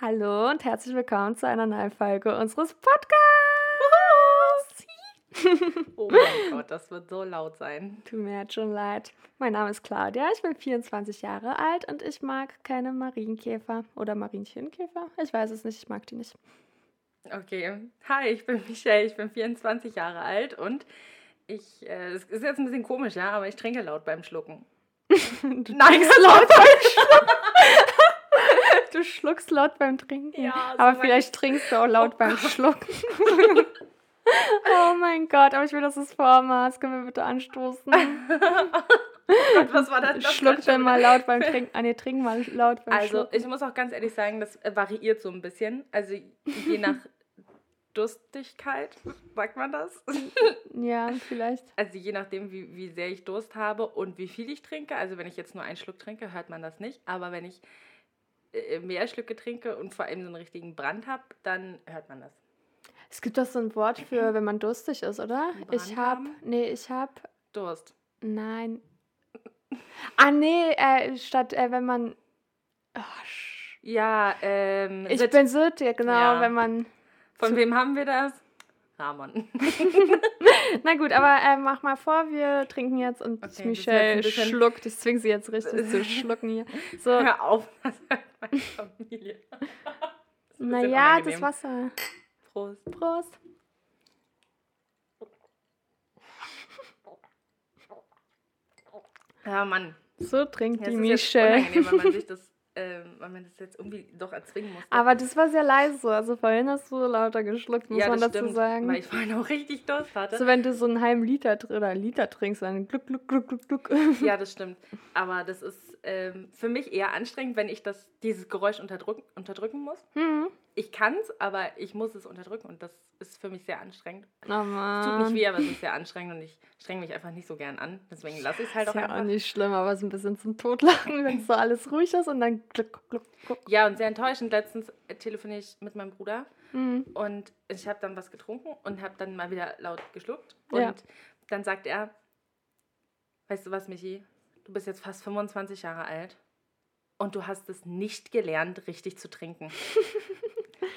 Hallo und herzlich willkommen zu einer neuen Folge unseres Podcasts. Oh mein Gott, das wird so laut sein. Tut mir jetzt schon leid. Mein Name ist Claudia, ich bin 24 Jahre alt und ich mag keine Marienkäfer oder Marienchenkäfer. Ich weiß es nicht, ich mag die nicht. Okay, hi, ich bin Michelle, ich bin 24 Jahre alt und ich, äh, es ist jetzt ein bisschen komisch, ja, aber ich trinke laut beim Schlucken. Nein, laut beim Schlucken. Du schluckst laut beim Trinken. Ja, so aber vielleicht trinkst du auch laut Oh beim Schlucken. oh mein Gott, aber ich will, dass es Vormaß. Können wir bitte anstoßen? Gott, was war das? das Schluck dann mal laut beim Trinken. Ah, nee, trink mal laut beim Also, Schlucken. ich muss auch ganz ehrlich sagen, das äh, variiert so ein bisschen. Also, je nach Durstigkeit, sagt man das? Ja, vielleicht. Also, je nachdem, wie, wie sehr ich Durst habe und wie viel ich trinke. Also, wenn ich jetzt nur einen Schluck trinke, hört man das nicht. Aber wenn ich mehr Schlücke trinke und vor allem so einen richtigen Brand habe, dann hört man das. Es gibt doch so ein Wort für, wenn man durstig ist, oder? Ich hab, nee, ich hab, Durst. nein. Ah, nee, äh, statt, äh, wenn man, oh, Ja, ähm. ich Sitt. bin Sitt, ja genau, Ja. wenn man, Von wem haben wir das? Ramon. na gut, aber äh, mach mal vor, wir trinken jetzt und Okay, Michelle schluckt, ich zwing sie jetzt richtig zu schlucken hier. So, Hör auf, das hört meine Familie. Naja, das. Wasser. Prost. Prost. Ja, Mann. So trinkt Ja, die es ist jetzt Michelle. unangenehm, wenn man sich das, ähm, wenn man das jetzt irgendwie doch erzwingen muss. Aber das war sehr leise so. Also vorhin hast du lauter geschluckt, muss ja, man dazu stimmt, sagen. weil ich vorhin auch richtig Durst hatte. So, wenn du so einen halben Liter oder einen Liter trinkst, dann gluck, gluck, gluck, gluck, gluck. Ja, das stimmt. Aber das ist ähm, für mich eher anstrengend, wenn ich das, dieses Geräusch unterdrücken, unterdrücken muss. Hm. Ich kann es, aber ich muss es unterdrücken und das ist für mich sehr anstrengend. Oh Es tut nicht weh, aber es ist sehr anstrengend und ich strenge mich einfach nicht so gern an. Deswegen lasse ich es halt auch ist ja einfach. auch nicht schlimm, aber es ist ein bisschen zum Totlachen, wenn so alles ruhig ist und dann gluck, gluck, gluck. Ja, und sehr enttäuschend. Letztens äh, telefoniere ich mit meinem Bruder Hm. und ich habe dann was getrunken und habe dann mal wieder laut geschluckt. Und Ja. dann sagt er, weißt du was, Michi, du bist jetzt fast 25 Jahre alt und du hast es nicht gelernt, richtig zu trinken.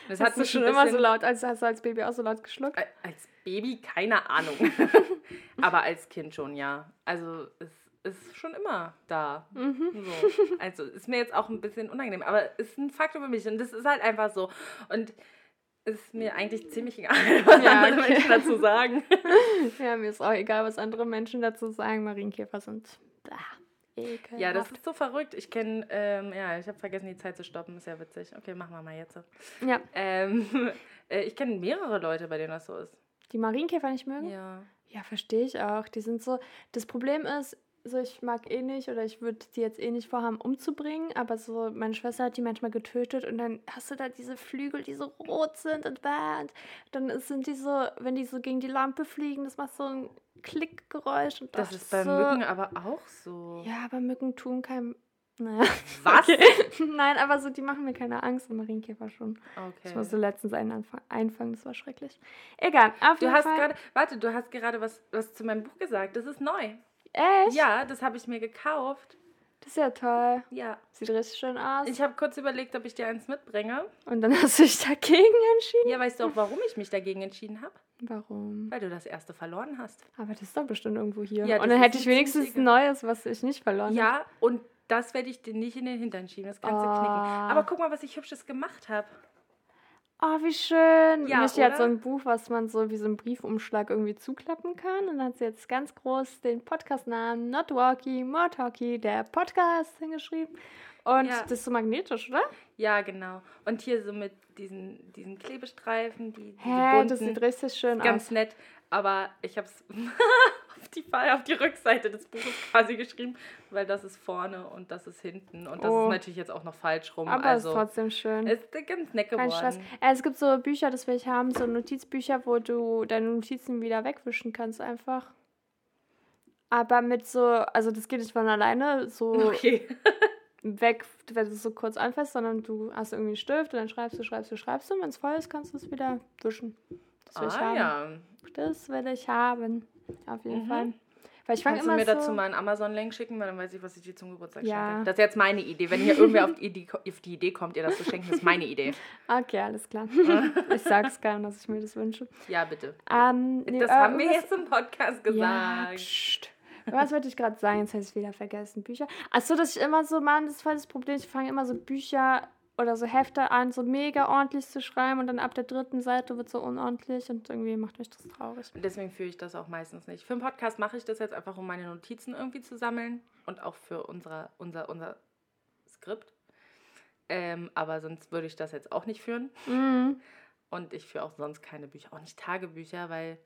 Das Hast du mich schon immer so laut, als hast du als Baby auch so laut geschluckt? Als Baby, keine Ahnung. Aber als Kind schon, ja. Also es ist schon immer da. Mhm. So. Also ist mir jetzt auch ein bisschen unangenehm, aber es ist ein Faktor für mich und das ist halt einfach so. Und es ist mir eigentlich ziemlich egal, was Ja, andere okay. Menschen dazu sagen. Ja, mir ist auch egal, was andere Menschen dazu sagen. Marienkäfer sind ekelhaft. Ja, das ist so verrückt. Ich kenne, ähm, ja, ich habe vergessen, die Zeit zu stoppen. Ist ja witzig. Okay, machen wir mal jetzt. Ja, Ähm, äh, ich kenne mehrere Leute, bei denen das so ist. die Marienkäfer nicht mögen? Ja. Ja, verstehe ich auch. Die sind so. Das Problem ist, so ich mag eh nicht oder ich würde die jetzt eh nicht vorhaben umzubringen, aber so meine Schwester hat die manchmal getötet und dann hast du da diese Flügel, die so rot sind und, und dann sind die so, wenn die so gegen die Lampe fliegen, das macht so ein Klickgeräusch und Das ist bei so. Mücken aber auch so. Ja, aber Mücken tun kein. Naja. Was? Okay. Nein, aber so, die machen mir keine Angst und Marienkäfer schon. Ich musste Okay. letztens einen anfang- einfangen, das war schrecklich. Egal, auf Du jeden hast Fall. gerade, warte, du hast gerade was, was zu meinem Buch gesagt. Das ist neu. Echt? Ja, das habe ich mir gekauft. Das ist ja toll. Ja. Sieht richtig schön aus. Ich habe kurz überlegt, ob ich dir eins mitbringe. Und dann hast du dich dagegen entschieden? Ja, weißt du auch, warum ich mich dagegen entschieden habe? Warum? Weil du das erste verloren hast. Aber das ist doch bestimmt irgendwo hier. Ja, und dann hätte ich wenigstens ein neues, was ich nicht verloren habe. Ja, und das werde ich dir nicht in den Hintern schieben. Das kannst du knicken. Ah. Aber guck mal, was ich Hübsches gemacht habe. Oh, wie schön. Ja, Michi hat so ein Buch, was man so wie so einen Briefumschlag irgendwie zuklappen kann. Und dann hat sie jetzt ganz groß den Podcast-Namen Not Walkie, More Talkie, der Podcast hingeschrieben. Und Ja. das ist so magnetisch, oder? Ja, genau. Und hier so mit diesen, diesen Klebestreifen, die, diese Hä, bunten. das sieht richtig schön ganz aus. nett. Aber ich habe es auf, die, auf die Rückseite des Buches quasi geschrieben, weil das ist vorne und das ist hinten. Und das Oh. ist natürlich jetzt auch noch falsch rum. Aber also ist trotzdem schön. es ist ganz nett Kein geworden. Stress. Äh, es gibt so Bücher, das will ich haben, so Notizbücher, wo du deine Notizen wieder wegwischen kannst einfach. Aber mit so, also das geht nicht von alleine so Okay. Weg, wenn du es so kurz anfasst, sondern du hast irgendwie einen Stift und dann schreibst du, schreibst du, schreibst du und wenn es voll ist, kannst du es wieder wischen. Das will ich Ah haben. ja. Das will ich haben. Auf jeden Mhm. Fall. Weil ich Kannst du mir so... dazu mal einen Amazon-Link schicken, weil dann weiß ich, was ich dir zum Geburtstag Ja. schenke. Das ist jetzt meine Idee. Wenn hier irgendwer auf die, Idee, auf die Idee kommt, ihr das zu schenken, ist meine Idee. Okay, alles klar. ich sag's keinem, dass ich mir das wünsche. Ja, bitte. Ähm, nee, Das äh, haben wir jetzt im Podcast Ja, gesagt. pst. Was wollte ich gerade sagen? Jetzt habe ich es wieder vergessen. Bücher. Achso, dass ich immer so, Mann, das ist voll das Problem. Ich fange immer so Bücher oder so Hefte an, so mega ordentlich zu schreiben und dann ab der dritten Seite wird so unordentlich und irgendwie macht mich das traurig. Deswegen führe ich das auch meistens nicht. Für einen Podcast mache ich das jetzt einfach, um meine Notizen irgendwie zu sammeln und auch für unsere, unser, unser Skript. Ähm, aber sonst würde ich das jetzt auch nicht führen. Mhm. Und ich führe auch sonst keine Bücher, auch nicht Tagebücher, weil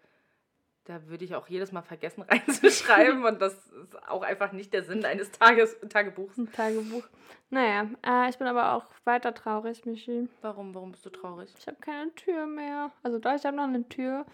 da würde ich auch jedes Mal vergessen reinzuschreiben und das ist auch einfach nicht der Sinn eines Tages, Tagebuchs. Ein Tagebuch. Naja, äh, ich bin aber auch weiter traurig, Michi. Warum, warum bist du traurig? Ich habe keine Tür mehr. Also doch, ich habe noch eine Tür,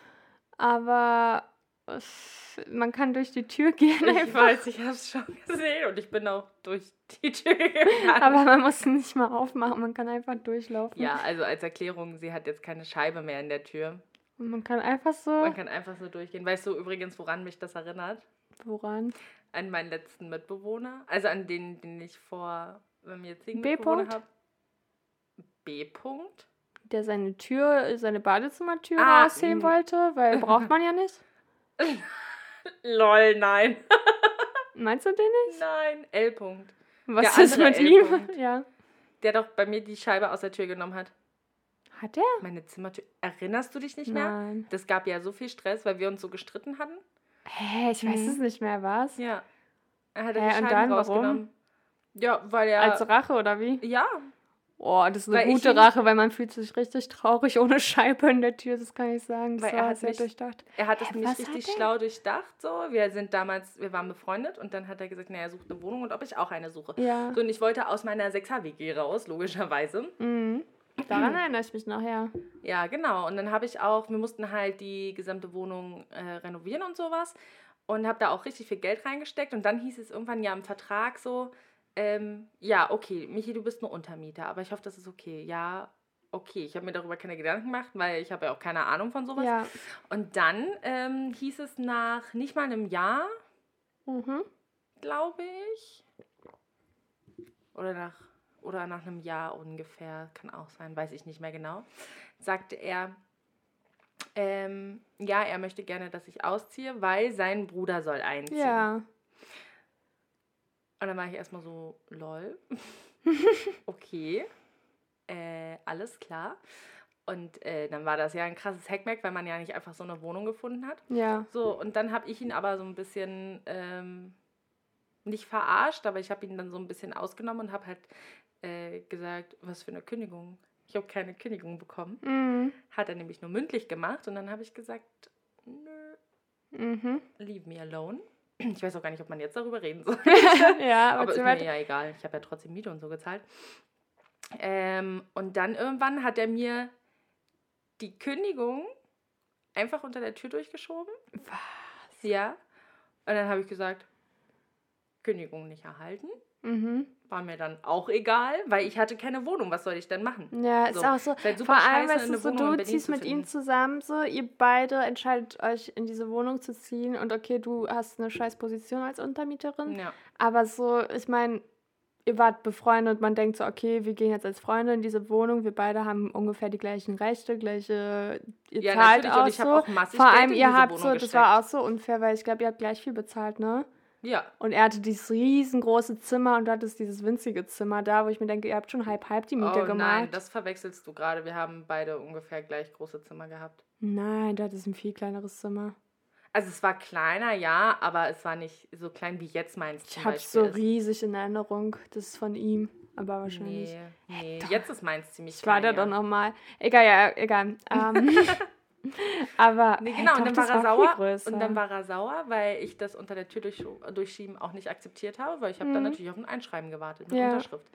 aber es, man kann durch die Tür gehen Ich einfach. weiß, ich habe es schon gesehen und ich bin auch durch die Tür gegangen. Aber man muss sie nicht mal aufmachen, man kann einfach durchlaufen. Ja, also als Erklärung, sie hat jetzt keine Scheibe mehr in der Tür. Und man kann einfach so. Man kann einfach so durchgehen. Weißt du übrigens, woran mich das erinnert? Woran? An meinen letzten Mitbewohner. Also an den, den ich vor meinem jetzigen B. Mitbewohner habe. B. -Punkt? Der seine Tür, seine Badezimmertür Ah, rausheben mm. wollte, weil braucht man ja nicht. Lol, nein. Meinst du den nicht? Nein, L. -Punkt. Was Der ist mit ihm? Ja. Der doch bei mir die Scheibe aus der Tür genommen hat. Hat er? Meine Zimmertür. Erinnerst du dich nicht mehr? Nein. Das gab ja so viel Stress, weil wir uns so gestritten hatten. Hä, ich weiß Mhm. es nicht mehr, was? Ja. Er hat die Hä, und dann, warum? rausgenommen. Ja, weil er. Als Rache oder wie? ja, Oh, das ist eine Weil gute Rache, weil man fühlt sich richtig traurig ohne Scheibe in der Tür, das kann ich sagen. Das Weil er hat sehr mich- durchdacht. er hat es hat richtig schlau durchdacht. So. Wir sind damals, wir waren befreundet und dann hat er gesagt, naja, er sucht eine Wohnung und ob ich auch eine suche. Ja. So, und ich wollte aus meiner 6er-WG raus, logischerweise. Mhm. Daran erinnere ich mich noch, ja. Ja, genau. Und dann habe ich auch, wir mussten halt die gesamte Wohnung äh, renovieren und sowas. Und habe da auch richtig viel Geld reingesteckt. Und dann hieß es irgendwann ja im Vertrag so, ähm, ja, okay, Michi, du bist nur Untermieter, aber ich hoffe, das ist okay. Ja, okay. Ich habe mir darüber keine Gedanken gemacht, weil ich habe ja auch keine Ahnung von sowas. Ja. Und dann ähm, hieß es nach nicht mal einem Jahr, Mhm. glaube ich, oder nach, oder nach einem Jahr ungefähr, kann auch sein, weiß ich nicht mehr genau, sagte er, ähm, ja, er möchte gerne, dass ich ausziehe, weil sein Bruder soll einziehen. Ja. Und dann war ich erstmal so, lol. okay. Äh, alles klar. Und äh, dann war das ja ein krasses Hackmack, weil man ja nicht einfach so eine Wohnung gefunden hat. Ja. So, und dann habe ich ihn aber so ein bisschen ähm, nicht verarscht, aber ich habe ihn dann so ein bisschen ausgenommen und habe halt äh, gesagt, was für eine Kündigung. Ich habe keine Kündigung bekommen. Mhm. Hat er nämlich nur mündlich gemacht und dann habe ich gesagt, nö, Mhm. leave me alone. Ich weiß auch gar nicht, ob man jetzt darüber reden soll. ja, aber, Aber ist mir ja egal. Ich habe ja trotzdem Miete und so gezahlt. Ähm, und dann irgendwann hat er mir die Kündigung einfach unter der Tür durchgeschoben. Was? Ja. Und dann habe ich gesagt, Kündigung nicht erhalten. Mhm. War mir dann auch egal, weil ich hatte keine Wohnung. Was soll ich denn machen? Ja, ist So. auch so. Ist Vor allem, weißt du, so, du ziehst mit ihm zusammen, so, ihr beide entscheidet euch, in diese Wohnung zu ziehen und okay, du hast eine scheiß Position als Untermieterin. Ja. Aber so, ich meine, ihr wart befreundet, man denkt so, okay, wir gehen jetzt als Freunde in diese Wohnung, wir beide haben ungefähr die gleichen Rechte, gleiche, ihr Ja, zahlt und auch so. auch Vor allem, ihr habt Wohnung so, das war auch so unfair, weil ich glaube, ihr habt gleich viel bezahlt, ne? Ja. Und er hatte dieses riesengroße Zimmer und du hattest dieses winzige Zimmer da, wo ich mir denke, ihr habt schon halb halb die Miete oh gemacht. nein, das verwechselst du gerade. Wir haben beide ungefähr gleich große Zimmer gehabt. Nein, du hattest ein viel kleineres Zimmer. Also es war kleiner, ja, aber es war nicht so klein wie jetzt meins Ich Beispiel so riesig in Erinnerung, das ist von ihm, aber wahrscheinlich. Nee, nee. doch. Jetzt ist meins ziemlich Ich war klein. da ja. doch nochmal. Egal, ja, egal. Ähm, aber Nee, genau, doch, und dann er sauer. Und dann war er sauer, weil ich das unter der Tür durch, durchschieben auch nicht akzeptiert habe, weil ich habe dann Mhm. natürlich auf ein Einschreiben gewartet mit Ja. Unterschrift.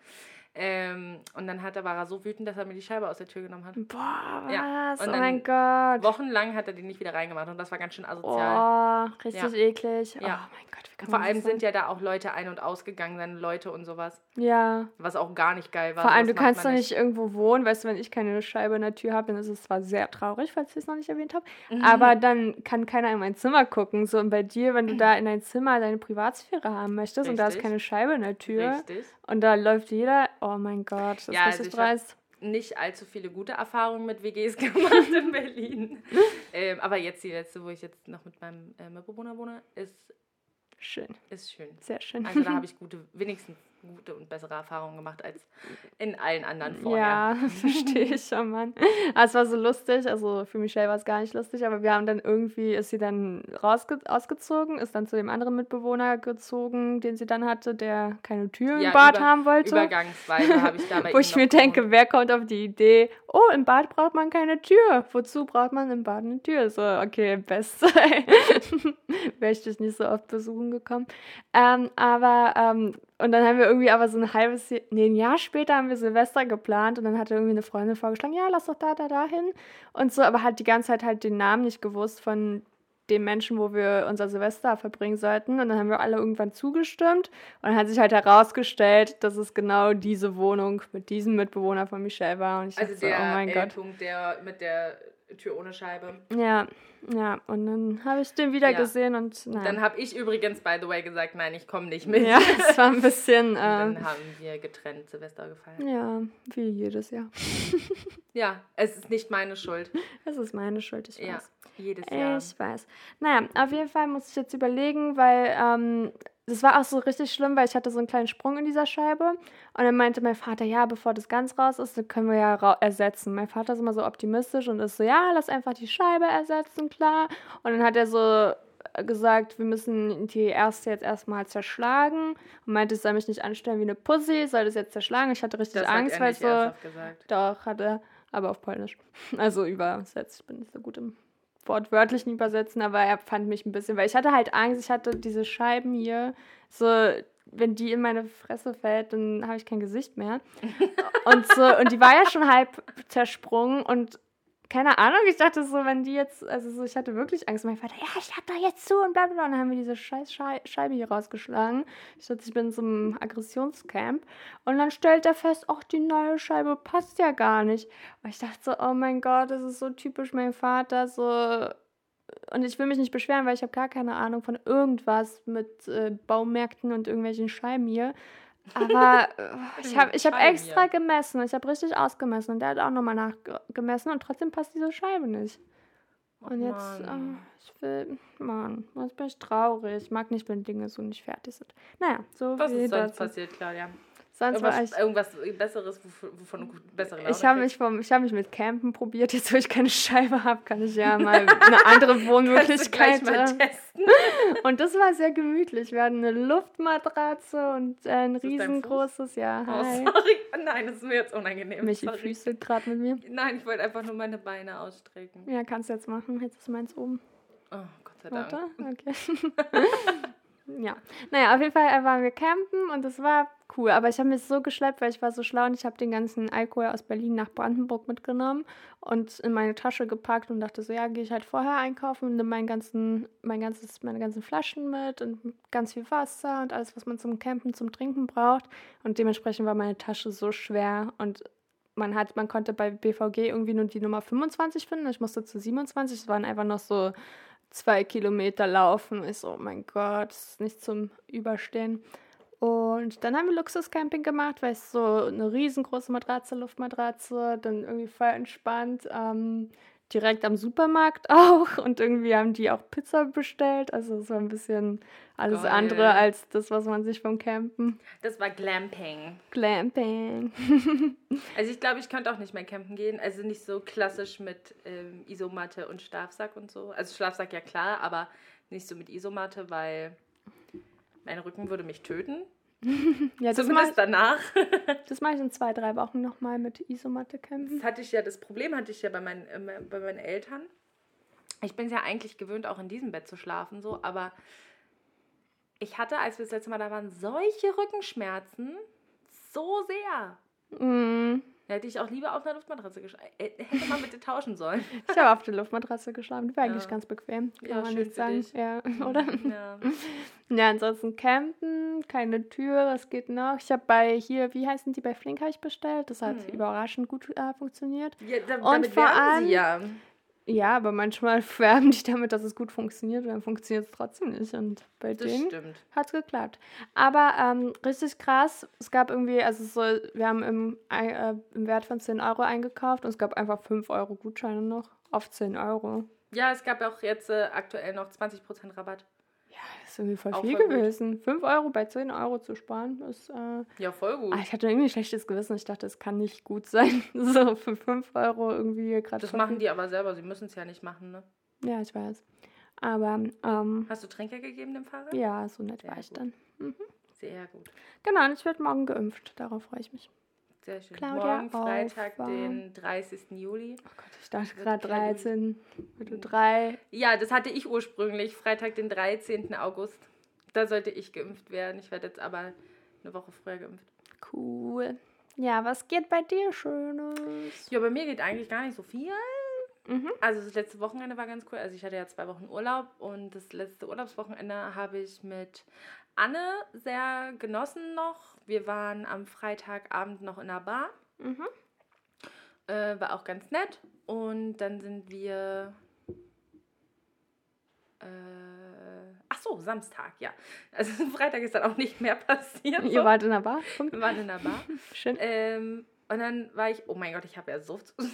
Ähm, und dann hat er, war er so wütend, dass er mir die Scheibe aus der Tür genommen hat. Boah, was? Ja. Oh mein Gott. Wochenlang hat er die nicht wieder reingemacht und das war ganz schön asozial. Oh, richtig Ja. eklig. Oh Ja. mein Gott, wie kann Vor allem sind ja da auch Leute ein- und ausgegangen, dann Leute und sowas. Ja. Was auch gar nicht geil war. Vor allem, du kannst doch man nicht irgendwo wohnen. Weißt du, wenn ich keine Scheibe in der Tür habe, dann ist es zwar sehr traurig, falls ich es noch nicht erwähnt habe. Mhm. Aber dann kann keiner in mein Zimmer gucken. So, und bei dir, wenn du da in dein Zimmer deine Privatsphäre haben möchtest und da ist Richtig. keine Scheibe in der Tür Richtig. und da läuft jeder, oh mein Gott, das ist Ja, also richtig ich hab- dreist. Nicht allzu viele gute Erfahrungen mit WGs gemacht in Berlin. ähm, aber jetzt die letzte, wo ich jetzt noch mit meinem äh, Mitbewohner wohne, ist, Schön, ist schön. sehr schön. Also da habe ich gute, wenigstens gute und bessere Erfahrungen gemacht als in allen anderen vorher. Ja, verstehe ich schon, Mann. Aber es war so lustig, also für Michelle war es gar nicht lustig, aber wir haben dann irgendwie, ist sie dann rausge ausgezogen, ist dann zu dem anderen Mitbewohner gezogen, den sie dann hatte, der keine Tür im Ja, Bad über- haben wollte. Übergangsweise habe ich da bei Wo ich mir denke, gewohnt. wer kommt auf die Idee, oh, im Bad braucht man keine Tür. Wozu braucht man im Bad eine Tür? So, okay, beste. Wäre ich dich nicht so oft besuchen gekommen. Ähm, aber, ähm, und dann haben wir irgendwie aber so ein halbes, Jahr, nee, ein Jahr später haben wir Silvester geplant und dann hatte irgendwie eine Freundin vorgeschlagen, ja, lass doch da, da, da hin. Und so, aber hat die ganze Zeit halt den Namen nicht gewusst von dem Menschen, wo wir unser Silvester verbringen sollten. Und dann haben wir alle irgendwann zugestimmt. Und dann hat sich halt herausgestellt, dass es genau diese Wohnung mit diesem Mitbewohner von Michelle war. Und ich Also dachte so, der oh mein Gott. L-Punkt, der mit der Tür ohne Scheibe. Ja, ja. Und dann habe ich den wieder Ja. gesehen und na, Dann habe ich übrigens, by the way, gesagt, nein, ich komme nicht mit. ja, es war ein bisschen, Und äh, dann haben wir getrennt Silvester gefeiert. ja, wie jedes Jahr. Ja, es ist nicht meine Schuld. Es ist meine Schuld, ich weiß. Ja, jedes Jahr. Ich weiß. Naja, auf jeden Fall muss ich jetzt überlegen, weil ähm, das war auch so richtig schlimm, weil ich hatte so einen kleinen Sprung in dieser Scheibe. Und dann meinte mein Vater, ja, bevor das ganz raus ist, dann können wir ja ersetzen. Mein Vater ist immer so optimistisch und ist so, ja, lass einfach die Scheibe ersetzen, klar. Und dann hat er so äh, gesagt, wir müssen die erste jetzt erstmal zerschlagen. Und meinte, ich soll mich nicht anstellen wie eine Pussy, soll das jetzt zerschlagen. Ich hatte richtig Das hat Angst, weil so... gesagt. Doch, hat er, aber auf Polnisch. Also übersetzt. Ich bin nicht so gut im wortwörtlichen Übersetzen, aber er fand mich ein bisschen, weil ich hatte halt Angst, ich hatte diese Scheiben hier, so, wenn die in meine Fresse fällt, dann habe ich kein Gesicht mehr. und so, und die war ja schon halb zersprungen und keine Ahnung, ich dachte so, wenn die jetzt, also so, ich hatte wirklich Angst. Mein Vater, ja, ich hab da jetzt zu und bla bla. Und dann haben wir diese scheiß Schei Scheibe hier rausgeschlagen. Ich dachte, ich bin in so einem Aggressionscamp. Und dann stellt er fest, ach, die neue Scheibe passt ja gar nicht. Und ich dachte so, oh mein Gott, das ist so typisch mein Vater, so. Und ich will mich nicht beschweren, weil ich habe gar keine Ahnung von irgendwas mit äh, Baumärkten und irgendwelchen Scheiben hier. Aber äh, ich habe ich hab extra gemessen. Ich habe richtig ausgemessen. Und der hat auch nochmal nachgemessen und trotzdem passt diese Scheibe nicht. Und jetzt, Mann. äh, ich will, Mann, jetzt bin ich traurig. Ich mag nicht, wenn Dinge so nicht fertig sind. Naja, so Was viel ist sonst dazu. passiert, Claudia? Sonst war ich. Irgendwas, irgendwas Besseres, wovon du bessere Laune Ich habe mich, vom- ich hab mich mit Campen probiert. Jetzt, wo ich keine Scheibe habe, kann ich ja mal eine andere Wohnmöglichkeit. mal ähm, testen. Und das war sehr gemütlich. Wir hatten eine Luftmatratze und äh, ein riesengroßes, ja, Oh, hi. sorry. Nein, das ist mir jetzt unangenehm. Michi sorry. füßelt gerade mit mir. Nein, ich wollte einfach nur meine Beine ausstrecken. Ja, kannst du jetzt machen. Jetzt ist meins oben. Oh, Gott sei Dank. Warte, okay. Ja, naja, auf jeden Fall waren wir campen und das war cool. Aber ich habe mich so geschleppt, weil ich war so schlau und ich habe den ganzen Alkohol aus Berlin nach Brandenburg mitgenommen und in meine Tasche gepackt und dachte so, ja, gehe ich halt vorher einkaufen und nehme meinen ganzen, mein ganzes, meine ganzen Flaschen mit und ganz viel Wasser und alles, was man zum Campen, zum Trinken braucht. Und dementsprechend war meine Tasche so schwer und man hat, man konnte bei BVG irgendwie nur die Nummer 25 finden. Ich musste zu 27. Es waren einfach noch so zwei Kilometer laufen. So, oh mein Gott, ist nicht zum Überstehen. Und dann haben wir Luxuscamping gemacht, weil es so eine riesengroße Matratze, Luftmatratze, dann irgendwie voll entspannt. Ähm, direkt am Supermarkt auch und irgendwie haben die auch Pizza bestellt. Also es war ein bisschen alles Geil. andere als das, was man sich vom Campen. Das war Glamping. Glamping. Also ich glaube, ich könnte auch nicht mehr campen gehen. Also nicht so klassisch mit ähm, Isomatte und Schlafsack und so. Also Schlafsack ja klar, aber nicht so mit Isomatte, weil mein Rücken würde mich töten. Ja, das mache Zumindest danach. das mach ich in zwei, drei Wochen nochmal mit Isomatte campen. Das hatte ich ja, das Problem hatte ich ja bei meinen, äh, bei meinen Eltern. Ich bin es ja eigentlich gewöhnt, auch in diesem Bett zu schlafen, so, aber ich hatte, als wir das letzte Mal da waren, solche Rückenschmerzen. so sehr. Mm. Da hätte ich auch lieber auf einer Luftmatratze geschlafen. Äh, hätte man bitte tauschen sollen. Ich habe auf der Luftmatratze geschlafen. Die war eigentlich Ja. ganz bequem. Kann Ja, man nicht sagen. dich. Ja, oder? Ja. Ja, ansonsten campen, keine Tür, was geht noch? Ich habe bei hier, wie heißen die, bei Flink habe ich bestellt. Das hat Mhm. überraschend gut äh, funktioniert. Ja, da, Und vor allem- sie ja. Ja, aber manchmal werben die damit, dass es gut funktioniert, und dann funktioniert es trotzdem nicht. Und bei Das denen hat es geklappt. Aber ähm, richtig krass, es gab irgendwie, also so, wir haben im, äh, im Wert von 10 Euro eingekauft und es gab einfach 5 Euro Gutscheine noch auf 10 Euro. Ja, es gab auch jetzt äh, aktuell noch 20% Rabatt. Ja, das ist irgendwie voll Auch viel voll gut. gewesen. 5 Euro bei 10 Euro zu sparen, ist. Äh, Ja, voll gut. ah, ich hatte irgendwie ein schlechtes Gewissen. Ich dachte, es kann nicht gut sein. so für 5 Euro irgendwie gerade. Das machen die aber selber, sie müssen es ja nicht machen, ne? Ja, ich weiß. Aber ähm, Hast du Tränke gegeben dem Fahrer? ja, so nett Sehr war ich gut. dann. Sehr gut. Genau, und ich werde morgen geimpft. Darauf freue ich mich. Sehr schön. Claudia Morgen Freitag, Aufwahr. den 30. Juli. Oh Gott, ich dachte gerade Halloween. 13, Mitte 3. Ja, das hatte ich ursprünglich, Freitag, den 13. August. Da sollte ich geimpft werden. Ich werde jetzt aber eine Woche früher geimpft. Cool. Ja, was geht bei dir Schönes? Ja, bei mir geht eigentlich gar nicht so viel. Mhm. Also das letzte Wochenende war ganz cool. Also ich hatte ja zwei Wochen Urlaub und das letzte Urlaubswochenende habe ich mit Anne sehr genossen noch. Wir waren am Freitagabend noch in der Bar. Mhm. Äh, war auch ganz nett. Und dann sind wir. Äh, ach so, Samstag, ja. Also Freitag ist dann auch nicht mehr passiert. Ihr So. wart in der Bar? Punkt. Wir waren in der Bar. Schön. ähm, und dann war ich, oh mein Gott, ich habe ja so, so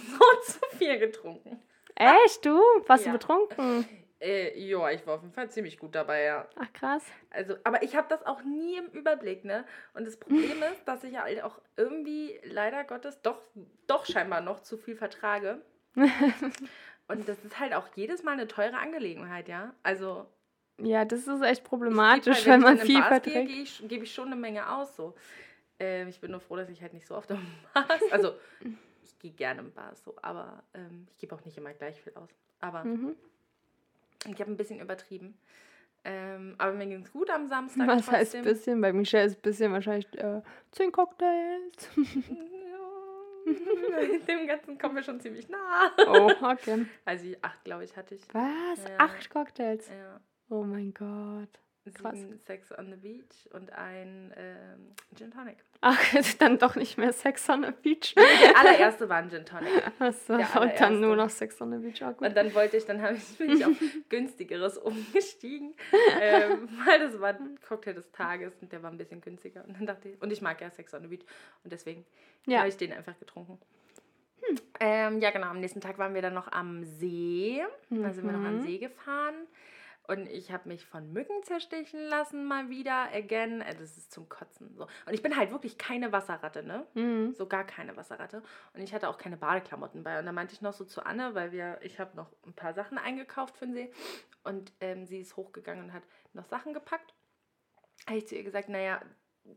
zu viel getrunken. Echt, du? Warst Ja. du betrunken? Äh, ja, ich war auf jeden Fall ziemlich gut dabei, ja. Ach, krass. Also, aber ich habe das auch nie im Überblick, ne? Und das Problem ist, dass ich ja halt auch irgendwie leider Gottes doch, doch scheinbar noch zu viel vertrage. Und das ist halt auch jedes Mal eine teure Angelegenheit, ja. Also Ja, das ist echt problematisch, halt, wenn man ich in viel Bars verträgt. gehe ich, gebe ich schon eine Menge aus, so. Ähm, ich bin nur froh, dass ich halt nicht so oft im Bars, also ich gehe gerne im Bars, so, aber ähm, ich gebe auch nicht immer gleich viel aus. Aber Mhm. Ich habe ein bisschen übertrieben. Ähm, aber mir ging es gut am Samstag. Was heißt trotzdem. bisschen? Bei Michelle ist bisschen wahrscheinlich äh, 10 Cocktails. Dem Ganzen kommen wir schon ziemlich nah. oh, okay. Also acht, glaube ich, hatte ich. Was? Ja. Acht Cocktails? Ja. Oh mein Gott. Sieben Sex on the Beach und ein ähm, Gin Tonic. Ach, dann doch nicht mehr Sex on the Beach. Der allererste war ein Gin Tonic. Achso, und dann nur noch Sex on the Beach. Oh, gut. Und dann wollte ich, dann habe ich, bin ich auf günstigeres umgestiegen, ähm, weil das war ein Cocktail des Tages und der war ein bisschen günstiger. Und dann dachte ich, und ich mag ja Sex on the Beach und deswegen Ja. habe ich den einfach getrunken. Ähm, ja, genau. Am nächsten Tag waren wir dann noch am See. Da sind wir noch am Mhm. See gefahren. Und ich habe mich von Mücken zerstechen lassen, mal wieder. Again. Äh, Das ist zum Kotzen. So. Und ich bin halt wirklich keine Wasserratte, ne? Mhm. So gar keine Wasserratte. Und ich hatte auch keine Badeklamotten bei. Und da meinte ich noch so zu Anne, weil wir, ich habe noch ein paar Sachen eingekauft für den See. Und ähm, sie ist hochgegangen und hat noch Sachen gepackt. Habe ich zu ihr gesagt, naja,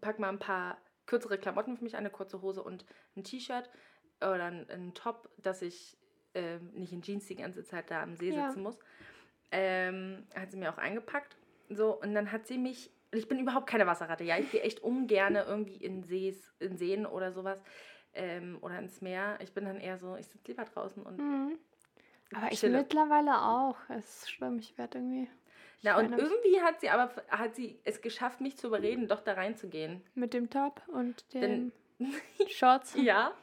pack mal ein paar kürzere Klamotten für mich, eine kurze Hose und ein T-Shirt oder ein, ein Top, dass ich ähm, nicht in Jeans die ganze Zeit da am See Ja. sitzen muss. Ähm, hat sie mir auch eingepackt. So, und dann hat sie mich. Ich bin überhaupt keine Wasserratte, ja. Ich gehe echt ungern irgendwie in Sees, in Seen oder sowas. Ähm, oder ins Meer. Ich bin dann eher so, ich sitze lieber draußen und Mhm. Aber ich chille. mittlerweile auch. Es ist schlimm, ich werde irgendwie. Na, und irgendwie hat sie aber hat sie es geschafft, mich zu überreden, doch da reinzugehen. Mit dem Top und Denn- den Shorts. Ja. Und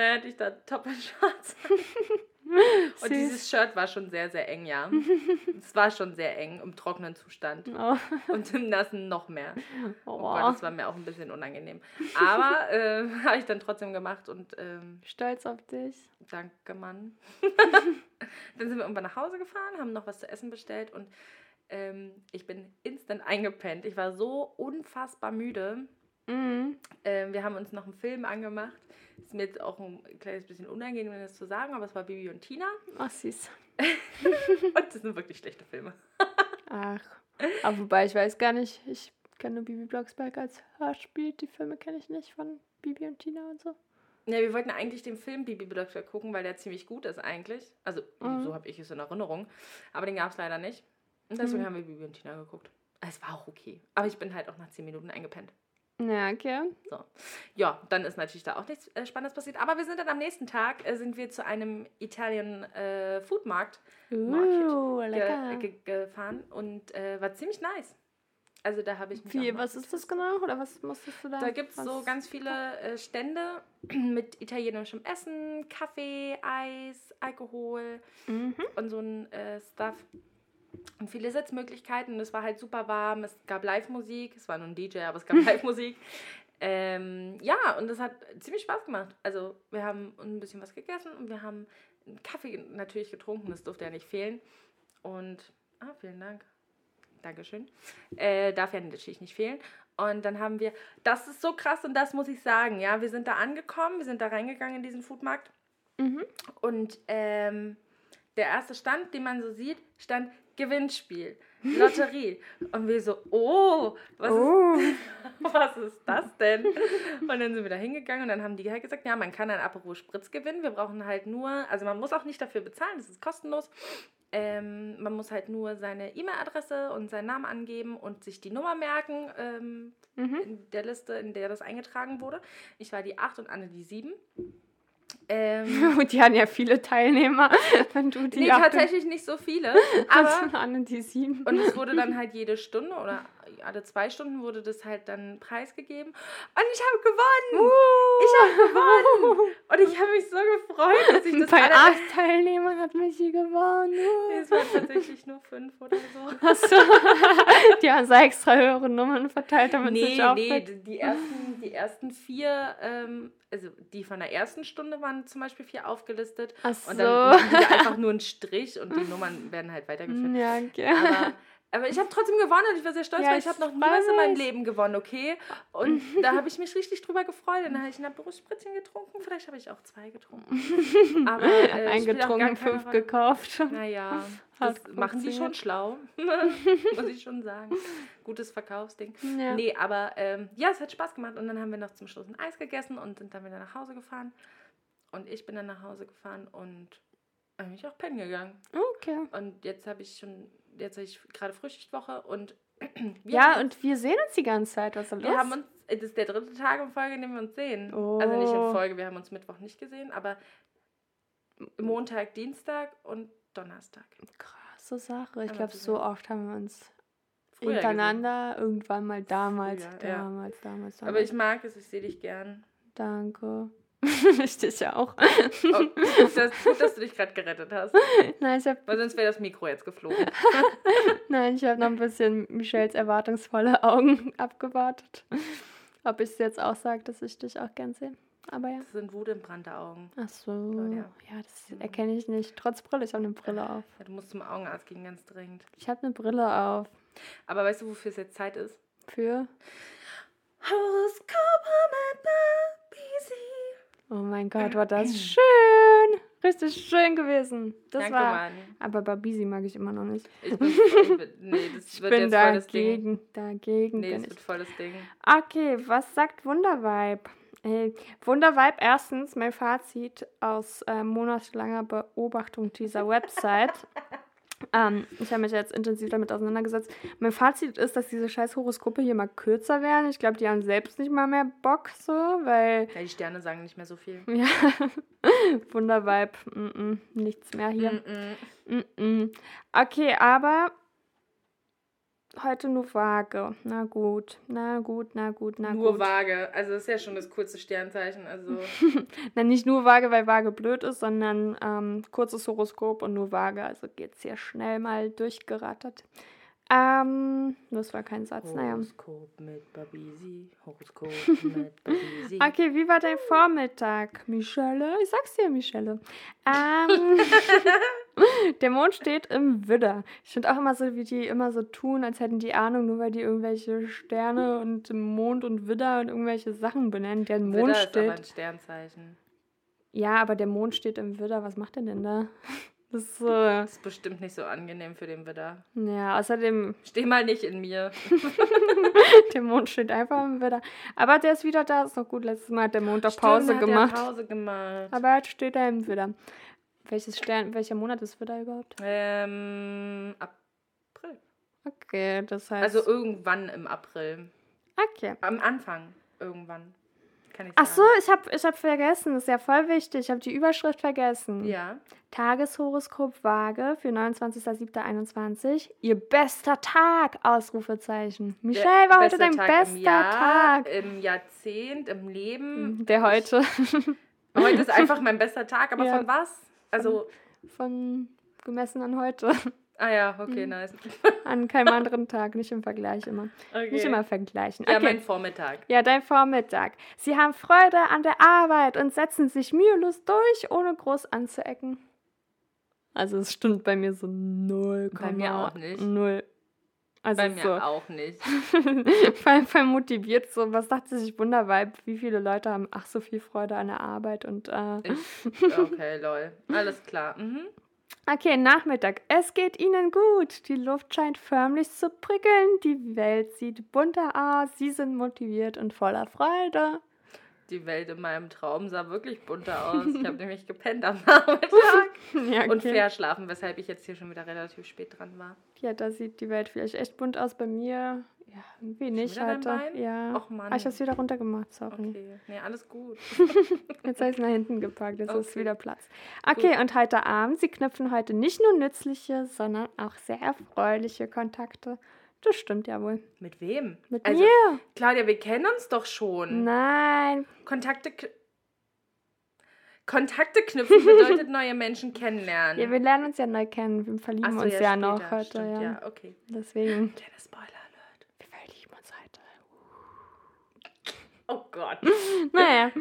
dann hatte ich da Top und Shorts. Und dieses Shirt war schon sehr, sehr eng, ja. es war schon sehr eng im trockenen Zustand. Oh. Und im Nassen noch mehr. Oh Oh. Gott, das war mir auch ein bisschen unangenehm. Aber äh, habe ich dann trotzdem gemacht und ähm, Stolz auf dich. danke, Mann. dann sind wir irgendwann nach Hause gefahren, haben noch was zu essen bestellt und ähm, ich bin instant eingepennt. Ich war so unfassbar müde. Mhm. Ähm, wir haben uns noch einen Film angemacht. Ist mir jetzt auch ein kleines bisschen unangenehm, das zu sagen, aber es war Bibi und Tina. Ach, süß. Und das sind wirklich schlechte Filme. Ach. Aber wobei, ich weiß gar nicht. Ich kenne nur Bibi Blocksberg als Hörspiel. Die Filme kenne ich nicht von Bibi und Tina und so. Ja, wir wollten eigentlich den Film Bibi Blocksberg gucken, weil der ziemlich gut ist eigentlich. Also, Mhm. so habe ich es in Erinnerung. Aber den gab es leider nicht. Und deswegen Mhm. haben wir Bibi und Tina geguckt. Es war auch okay. Aber ich bin halt auch nach 10 Minuten eingepennt. Ja, okay. So. Ja, dann ist natürlich da auch nichts äh, Spannendes passiert. Aber wir sind dann am nächsten Tag, äh, sind wir zu einem Italian äh, Foodmarkt Uh, ge lecker. ge gefahren und äh, war ziemlich nice. Also da habe ich mich Wie, was ist das genau? Oder was musstest du da? Da gibt es so ganz viele äh, Stände mit italienischem Essen, Kaffee, Eis, Alkohol Mhm. und so ein äh, Stuff. Und viele Sitzmöglichkeiten. Und es war halt super warm. Es gab Live-Musik. Es war nur ein DJ, aber es gab Live-Musik. Ähm, ja, und es hat ziemlich Spaß gemacht. Also, wir haben ein bisschen was gegessen und wir haben einen Kaffee natürlich getrunken. Das durfte ja nicht fehlen. Und, ah, vielen Dank. Dankeschön. Äh, darf ja natürlich nicht fehlen. Und dann haben wir, das ist so krass und das muss ich sagen, ja, wir sind da angekommen, wir sind da reingegangen in diesen Foodmarkt Mhm. und ähm, der erste Stand, den man so sieht, stand Gewinnspiel, Lotterie. Und wir so, oh, was, Oh. Ist, was ist das denn? Und dann sind wir da hingegangen und dann haben die halt gesagt, ja, man kann ein Aperol Spritz gewinnen. Wir brauchen halt nur, also man muss auch nicht dafür bezahlen, das ist kostenlos. Ähm, man muss halt nur seine E-Mail-Adresse und seinen Namen angeben und sich die Nummer merken ähm, Mhm. in der Liste, in der das eingetragen wurde. Ich war die 8 und Anne die 7. Ähm, Und die hatten ja viele Teilnehmer. Wenn du die nee, tatsächlich nicht so viele. Aber an die sieben. Und es wurde dann halt jede Stunde oder alle zwei Stunden wurde das halt dann preisgegeben. Und ich habe gewonnen! Ich habe gewonnen! Und ich habe mich so gefreut, dass ich das Bei alle... acht Teilnehmern hat Michi gewonnen. Nee, es waren tatsächlich nur fünf oder so. Achso. die haben so extra höhere Nummern verteilt, damit Nee, sich auch nee, die ersten, die ersten vier, ähm, also die von der ersten Stunde waren zum Beispiel vier aufgelistet. Ach Und so. dann machen die einfach nur einen Strich und die Nummern werden halt weitergeführt. Ja, okay. Aber, aber ich habe trotzdem gewonnen und ich war sehr stolz, Ja, weil ich ich habe noch nie freu was in meinem. Leben gewonnen, okay? Und da habe ich mich richtig drüber gefreut. Und dann habe ich ein Aperol-Spritzchen getrunken. Vielleicht habe ich auch zwei getrunken. Aber äh, Eingetrunken, fünf Rolle. gekauft. Naja, das machen die schon schlau. Muss ich schon sagen. Gutes Verkaufsding. Ja. Nee, aber ähm, ja, es hat Spaß gemacht. Und dann haben wir noch zum Schluss ein Eis gegessen und sind dann wieder nach Hause gefahren. Und ich bin dann nach Hause gefahren und eigentlich auch pennen gegangen. Okay. Und jetzt habe ich schon, jetzt habe ich gerade Frühschichtwoche und wir, Ja, und wir sehen uns die ganze Zeit. Was ist da los? wir haben uns, das ist der dritte Tag in Folge, in dem wir uns sehen. Also nicht in Oh. Folge, wir haben uns Mittwoch nicht gesehen, aber Montag, Dienstag und Donnerstag. Krasse Sache. Ich glaube, so oft haben wir uns Früher hintereinander irgendwann mal damals, Früher, ja. damals, damals, damals. Aber ich mag es, ich sehe dich gern. Danke. ich dich auch. Oh, dass, gut, dass du dich gerade gerettet hast, Nein, ich habe weil sonst wäre das Mikro jetzt geflogen. Nein, ich hab noch ein bisschen Michelles erwartungsvolle Augen abgewartet. Ob ich es jetzt auch sage, dass ich dich auch gern sehe. Aber ja. Das sind wutentbrannte Augen. Ach so. Claudia. Ja, das erkenne ich nicht. Trotz Brille. Ich habe eine Brille auf. Ja, du musst zum Augenarzt gehen, ganz dringend. Ich habe eine Brille auf. Aber weißt du, wofür es jetzt Zeit ist? Für. Horoskope mit Babisi. Oh mein Gott, war das schön. Richtig schön gewesen. Das Danke, war. Mann. Aber Babisi mag ich immer noch nicht. Ich bin, ich bin, nee, das Ich wird bin dagegen. Dagegen Nee, das wird voll das Ding. Okay, was sagt Wundervibe? Äh, Wundervibe, erstens mein Fazit aus äh, monatelanger Beobachtung dieser Website. ähm, ich habe mich jetzt intensiv damit auseinandergesetzt. Mein Fazit ist, dass diese scheiß Horoskope hier mal kürzer werden. Ich glaube, die haben selbst nicht mal mehr Bock so, weil Ja, die Sterne sagen nicht mehr so viel. ja, Wundervibe, mm -mm, nichts mehr hier. Mm -mm. Okay, aber heute nur vage. Na gut, na gut, na gut, na Nur gut. vage. Also das ist ja schon das kurze Sternzeichen. Also Na, nicht nur vage, weil vage blöd ist, sondern ähm, kurzes Horoskop und nur vage. Also geht's hier schnell mal durchgerattert. Ähm, das war kein Satz, naja. Horoskop mit Babisi. Horoskop mit Babisi. Okay, wie war dein Vormittag, Michelle? Ich sag's dir, Michelle. Ähm, der Mond steht im Widder. Ich finde auch immer so, wie die immer so tun, als hätten die Ahnung, nur weil die irgendwelche Sterne und Mond und Widder und irgendwelche Sachen benennen. Der Mond Widder ist aber steht. ein Sternzeichen. Ja, aber der Mond steht im Widder. Was macht er denn da? Das ist so. Das ist bestimmt nicht so angenehm für den Widder. Ja, außerdem, Steh mal nicht in mir. der Mond steht einfach im Widder. Aber der ist wieder da, ist doch gut. Letztes Mal hat der Mond doch Pause Stimmt, hat gemacht. Pause gemacht. Aber jetzt steht er im Widder. Welches Stern, welcher Monat ist Widder überhaupt? Ähm, April. Okay, das heißt. Also irgendwann im April. Okay. Am Anfang irgendwann. Kann ich Ach sagen. so, ich habe ich hab vergessen. Das ist ja voll wichtig. Ich habe die Überschrift vergessen. Ja. Tageshoroskop Waage für 29.07.21. Ihr bester Tag! Ausrufezeichen. Michelle war heute dein Tag bester im Jahr, Tag. Im Jahrzehnt, im Leben. Der heute. Heute ist einfach mein bester Tag, aber Ja. von was? Also, Von gemessen an heute. ah ja, Mhm. okay, nice. An keinem anderen Tag, nicht im Vergleich immer. Okay. Nicht immer vergleichen. Ja, Okay. mein Vormittag. Ja, dein Vormittag. Sie haben Freude an der Arbeit und setzen sich mühelos durch, ohne groß anzuecken. Also es stimmt bei mir so null. Bei mir auch nicht. Null. Also Bei mir so. auch nicht. vor allem voll motiviert so. Was dachte sich Wundervibe? Wie viele Leute haben ach so viel Freude an der Arbeit und äh, Ich, okay, lol. Alles klar. Mhm. Okay, Nachmittag. Es geht Ihnen gut. Die Luft scheint förmlich zu prickeln. Die Welt sieht bunter aus. Sie sind motiviert und voller Freude. Die Welt in meinem Traum sah wirklich bunter aus. Ich habe nämlich gepennt am Nachmittag Ja, und verschlafen, weshalb ich jetzt hier schon wieder relativ spät dran war. Ja, da sieht die Welt vielleicht echt bunt aus. Bei mir, ja, irgendwie nicht. Bein? Ja. Och, Mann. Ah, ich hab's wieder runtergemacht, sorry. Okay, nee, alles gut. Jetzt habe ich es nach hinten gepackt, jetzt ist Okay. wieder Platz. Okay, und heute Abend, Sie knüpfen heute nicht nur nützliche, sondern auch sehr erfreuliche Kontakte. Das stimmt ja wohl. Mit wem? Mit also, mir? Claudia, wir kennen uns doch schon. Nein. Kontakte, Kontakte knüpfen bedeutet neue Menschen kennenlernen. Ja, wir lernen uns ja neu kennen. Wir verlieben so, uns ja, später, noch heute. stimmt, ja. ja, okay. Deswegen. Kleiner Spoiler Alert. Wir verlieben uns heute. Oh Gott. Naja.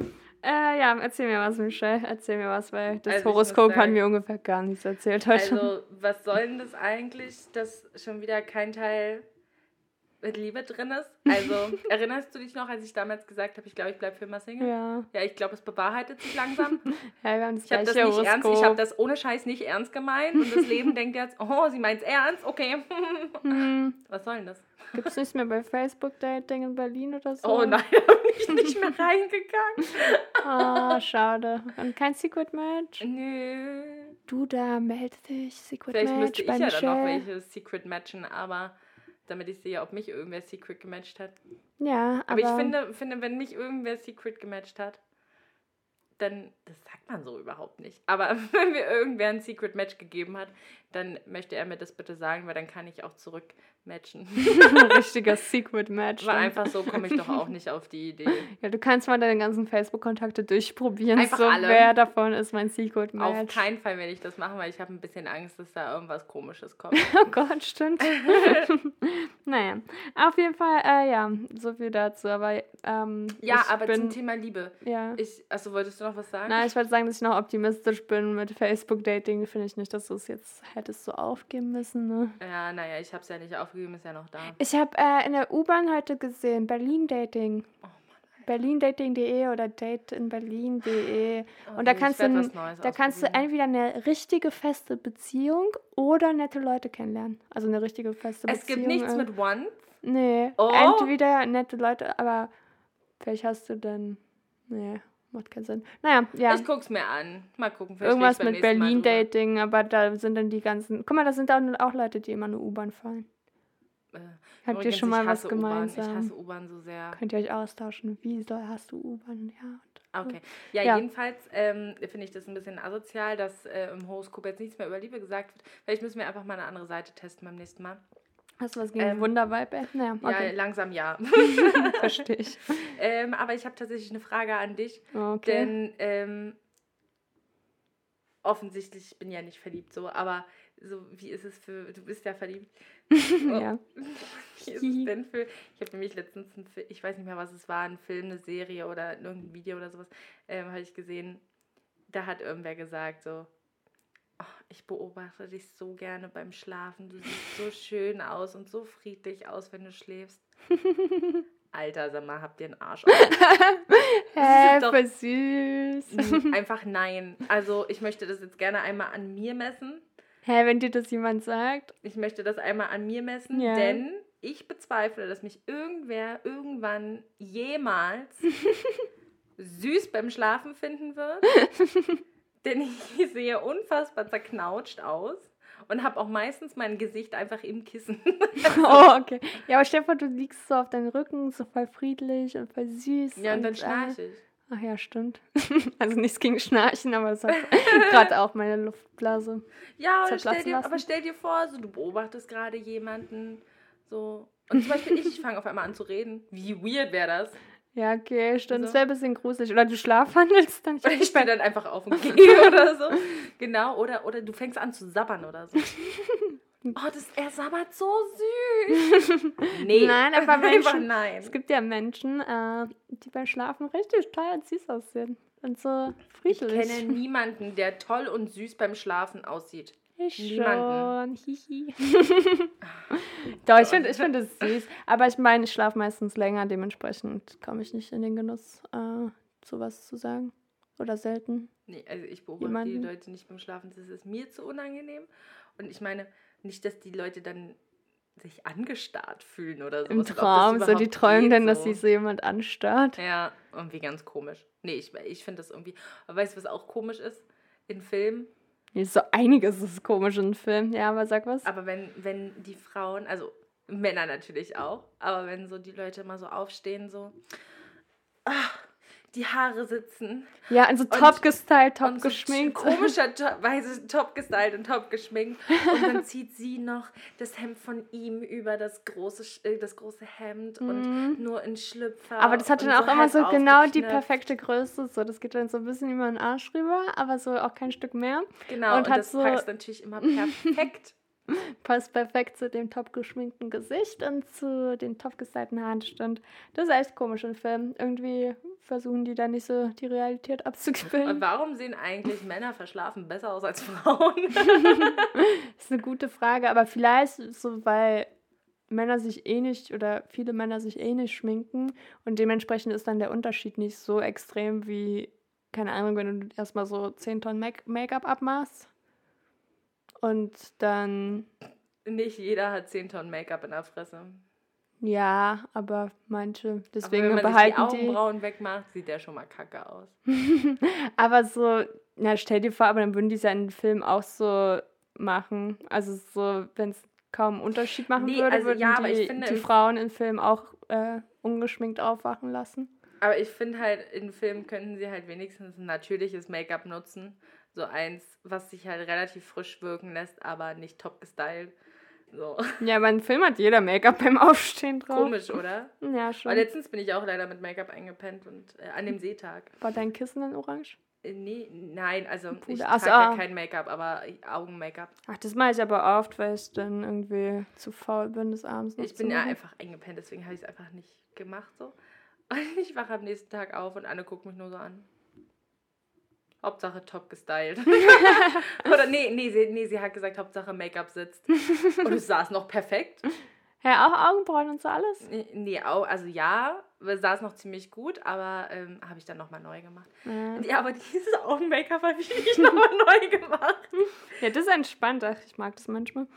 Äh, ja, erzähl mir was, Michelle. Erzähl mir was, weil das Also Horoskop hat mir ungefähr gar nichts erzählt heute. Also, was soll denn das eigentlich, dass schon wieder kein Teil mit Liebe drin ist? Also, erinnerst du dich noch, als ich damals gesagt habe, ich glaube, ich bleibe für immer Single? ja. Ja, ich glaube, es bewahrheitet sich langsam. ja, wir haben das Ich habe das nicht ernst, ich habe das ohne Scheiß nicht ernst gemeint und das Leben denkt jetzt, oh, sie meint's ernst, okay. Hm. Was soll denn das? Gibt es nichts mehr bei Facebook Dating in Berlin oder so? Oh nein, da bin ich nicht mehr reingegangen. Ah, schade. Und kein Secret Match? Nö. Du da, melde dich. Secret Vielleicht Match müsste ich bei ja dann noch welche Secret matchen, aber damit ich sehe, ob mich irgendwer Secret gematcht hat. Ja, aber, Aber, ich finde, finde, wenn mich irgendwer Secret gematcht hat, dann, das sagt man so überhaupt nicht. Aber wenn mir irgendwer ein Secret Match gegeben hat, dann möchte er mir das bitte sagen, weil dann kann ich auch zurück matchen. ein richtiger Secret Match. Dann. einfach so komme ich doch auch nicht auf die Idee. Ja, du kannst mal deine ganzen Facebook-Kontakte durchprobieren, Einfach so alle. wer davon ist mein Secret Auf Match. keinen Fall werde ich das machen, weil ich habe ein bisschen Angst, dass da irgendwas Komisches kommt. Oh Gott, stimmt. naja, auf jeden Fall, äh, ja, so viel dazu. Aber ähm, Ja, aber bin, zum Thema Liebe. ja. Ich, also wolltest du noch was sagen? Nein, ich wollte sagen, dass ich noch optimistisch bin mit Facebook-Dating. Finde ich nicht, dass du es jetzt hättest so aufgeben müssen. Ne? Ja, naja, ich habe es ja nicht aufgegeben, ist ja noch da. Ich habe äh, in der U-Bahn heute gesehen, Berlin-Dating. Oh Berlindating.de oder dateinberlin.de. Und da kannst du, da kannst du entweder eine richtige feste Beziehung oder nette Leute kennenlernen. Also eine richtige feste Es Beziehung. gibt nichts äh, mit One. Nee, Oh. entweder nette Leute, aber vielleicht hast du dann. Nee, macht keinen Sinn. Naja, ja. Ich guck's mir an. Mal gucken. Irgendwas mit. Berlin-Dating, aber da sind dann die ganzen. Guck mal, da sind auch, auch Leute, die immer eine U-Bahn fahren. Äh, Habt ihr schon mal was U-Bahn. Ich gemeinsam? hasse U-Bahn so sehr. Könnt ihr euch austauschen? Wie soll hast du U-Bahn? Ja. Okay. Ja, Ja. jedenfalls ähm, finde ich das ein bisschen asozial, dass äh, im Horoskop jetzt nichts mehr über Liebe gesagt wird. Vielleicht müssen wir einfach mal eine andere Seite testen beim nächsten Mal. Hast du was gegen Ähm, Wundervibe? Naja, Ja, okay. langsam ja. verstehe ich. ähm, aber ich habe tatsächlich eine Frage an dich. Okay. Denn ähm, offensichtlich, ich bin ja nicht verliebt so, aber so, wie ist es für, du bist ja verliebt. ja. Wie ist es denn für, ich habe nämlich letztens, einen Film, ich weiß nicht mehr, was es war, ein Film, eine Serie oder irgendein Video oder sowas, ähm, habe ich gesehen, da hat irgendwer gesagt so, "Oh, ich beobachte dich so gerne beim Schlafen, du siehst so schön aus und so friedlich aus, wenn du schläfst. Alter, sag mal, habt ihr einen Arsch auf? Hä, doch- süß. Mm, Einfach nein. Also ich möchte das jetzt gerne einmal an mir messen. Hä, wenn dir das jemand sagt? Ich möchte das einmal an mir messen, Ja. denn ich bezweifle, dass mich irgendwer irgendwann jemals süß beim Schlafen finden wird. Denn ich sehe unfassbar zerknautscht aus und habe auch meistens mein Gesicht einfach im Kissen. oh, okay. Ja, aber Stefan, du liegst so auf deinem Rücken, so voll friedlich und voll süß. Ja, und, und dann schnarche ich. Ach ja, stimmt. Also nichts gegen Schnarchen, aber es hat gerade auch meine Luftblase. Ja, stell dir, aber stell dir vor, so, du beobachtest gerade jemanden, so. Und zum Beispiel ich, ich fange auf einmal an zu reden. Wie weird wäre das? Ja, okay, stimmt. Also. Das wäre ein bisschen gruselig. Oder du schlafwandelst dann. Ich, ich stehe dann einfach auf und gehe oder so. Genau, oder, oder du fängst an zu sabbern oder so. Oh, das, er sabbert so süß. nee. Nein, aber Menschen, nein. Es gibt ja Menschen, äh, die beim Schlafen richtig toll und süß aussehen. Und so friedlich. Ich kenne niemanden, der toll und süß beim Schlafen aussieht. Ich Niemanden. schon. Hihi. Doch, ich finde ich find es süß. Aber ich meine, ich schlafe meistens länger, dementsprechend komme ich nicht in den Genuss, äh, sowas zu sagen. Oder selten. Nee, also ich beobachte jemanden. die Leute nicht beim Schlafen. Das ist mir zu unangenehm. Und ich meine, nicht, dass die Leute dann sich angestarrt fühlen oder so. Im Traum, so die träumen dann, so. dass sie so jemand anstarrt. Ja, irgendwie ganz komisch. Nee, ich, ich finde das irgendwie. Aber weißt du, was auch komisch ist? In Filmen so einiges ist komisch im Film. Ja, aber sag was. Aber wenn, wenn die Frauen, also Männer natürlich auch, aber wenn so die Leute mal so aufstehen, so, ach, die Haare sitzen. Ja, also top gestylt, top geschminkt. So komischerweise top gestylt und top geschminkt. Und dann zieht sie noch das Hemd von ihm über das große, äh, das große Hemd mm. und mhm. nur in Schlüpfer. Aber das hat dann auch so immer so genau die perfekte Größe. So, das geht dann so ein bisschen über den Arsch rüber, aber so auch kein Stück mehr. Genau, und, und hat das so passt natürlich immer perfekt. Passt perfekt zu dem top geschminkten Gesicht und zu den top gestylten Haaren. Stimmt. Das ist echt komisch im Film. Irgendwie versuchen die da nicht so die Realität abzubilden. Und warum sehen eigentlich Männer verschlafen besser aus als Frauen? das ist eine gute Frage, aber vielleicht so, weil Männer sich eh nicht oder viele Männer sich eh nicht schminken und dementsprechend ist dann der Unterschied nicht so extrem wie, keine Ahnung, wenn du erstmal so 10 Tonnen Make-up abmachst und dann. Nicht jeder hat 10 Tonnen Make-up in der Fresse. Ja, aber manche. Deswegen aber wenn man behalten sich die Augenbrauen die... wegmacht, sieht der schon mal kacke aus. aber so, na stell dir vor, aber dann würden die es ja in den Film auch so machen. Also so, wenn es kaum einen Unterschied machen nee, würde, also, würden ja, die, finde, die Frauen im Film auch äh, ungeschminkt aufwachen lassen. Aber ich finde halt, in Filmen könnten sie halt wenigstens ein natürliches Make-up nutzen. So eins, was sich halt relativ frisch wirken lässt, aber nicht top gestylt. So. Ja, aber im Film hat jeder Make-up beim Aufstehen drauf. Komisch, oder? Ja, schon. Aber letztens bin ich auch leider mit Make-up eingepennt und äh, an dem Seetag. War dein Kissen dann orange? Äh, nee, nein, also Puder. ich trage ja ah. kein Make-up, aber Augen-Make-up. Ach, das mache ich aber oft, weil ich dann irgendwie zu faul bin des Abends Ich bin ja einfach eingepennt, deswegen habe ich es einfach nicht gemacht so. Und ich wache am nächsten Tag auf und Anne guckt mich nur so an. Hauptsache top gestylt. Oder nee, nee sie, nee, sie hat gesagt, Hauptsache Make-up sitzt. Und es saß noch perfekt. Ja, auch Augenbrauen und so alles? Nee, nee also ja, saß noch ziemlich gut, aber ähm, habe ich dann nochmal neu gemacht. Ja. ja, aber dieses Augen-Make-up habe ich nicht nochmal neu gemacht. Ja, das ist entspannt. Ach, ich mag das manchmal.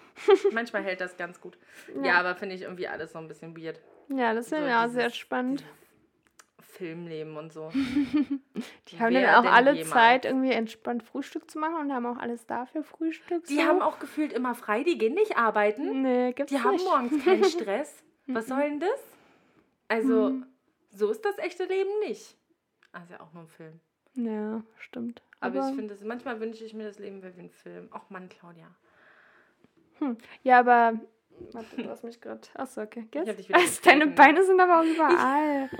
manchmal hält das ganz gut. Ja, ja aber finde ich irgendwie alles so ein bisschen weird. Ja, das ist so ja sehr spannend. Filmleben und so. die haben dann auch alle jemals? Zeit, irgendwie entspannt Frühstück zu machen und haben auch alles dafür Frühstück. Die so. haben auch gefühlt immer frei, die gehen nicht arbeiten. Nee, gibt's die nicht. haben morgens keinen Stress. Was soll denn das? Also, mhm. so ist das echte Leben nicht. Also auch nur ein Film. Ja, stimmt. Aber, aber ich finde, manchmal wünsche ich mir das Leben wäre wie ein Film. Ach Mann, Claudia. Hm. Ja, aber Warte, du hast mich gerade. Achso, okay. Jetzt? Also, deine Beine sind aber auch überall.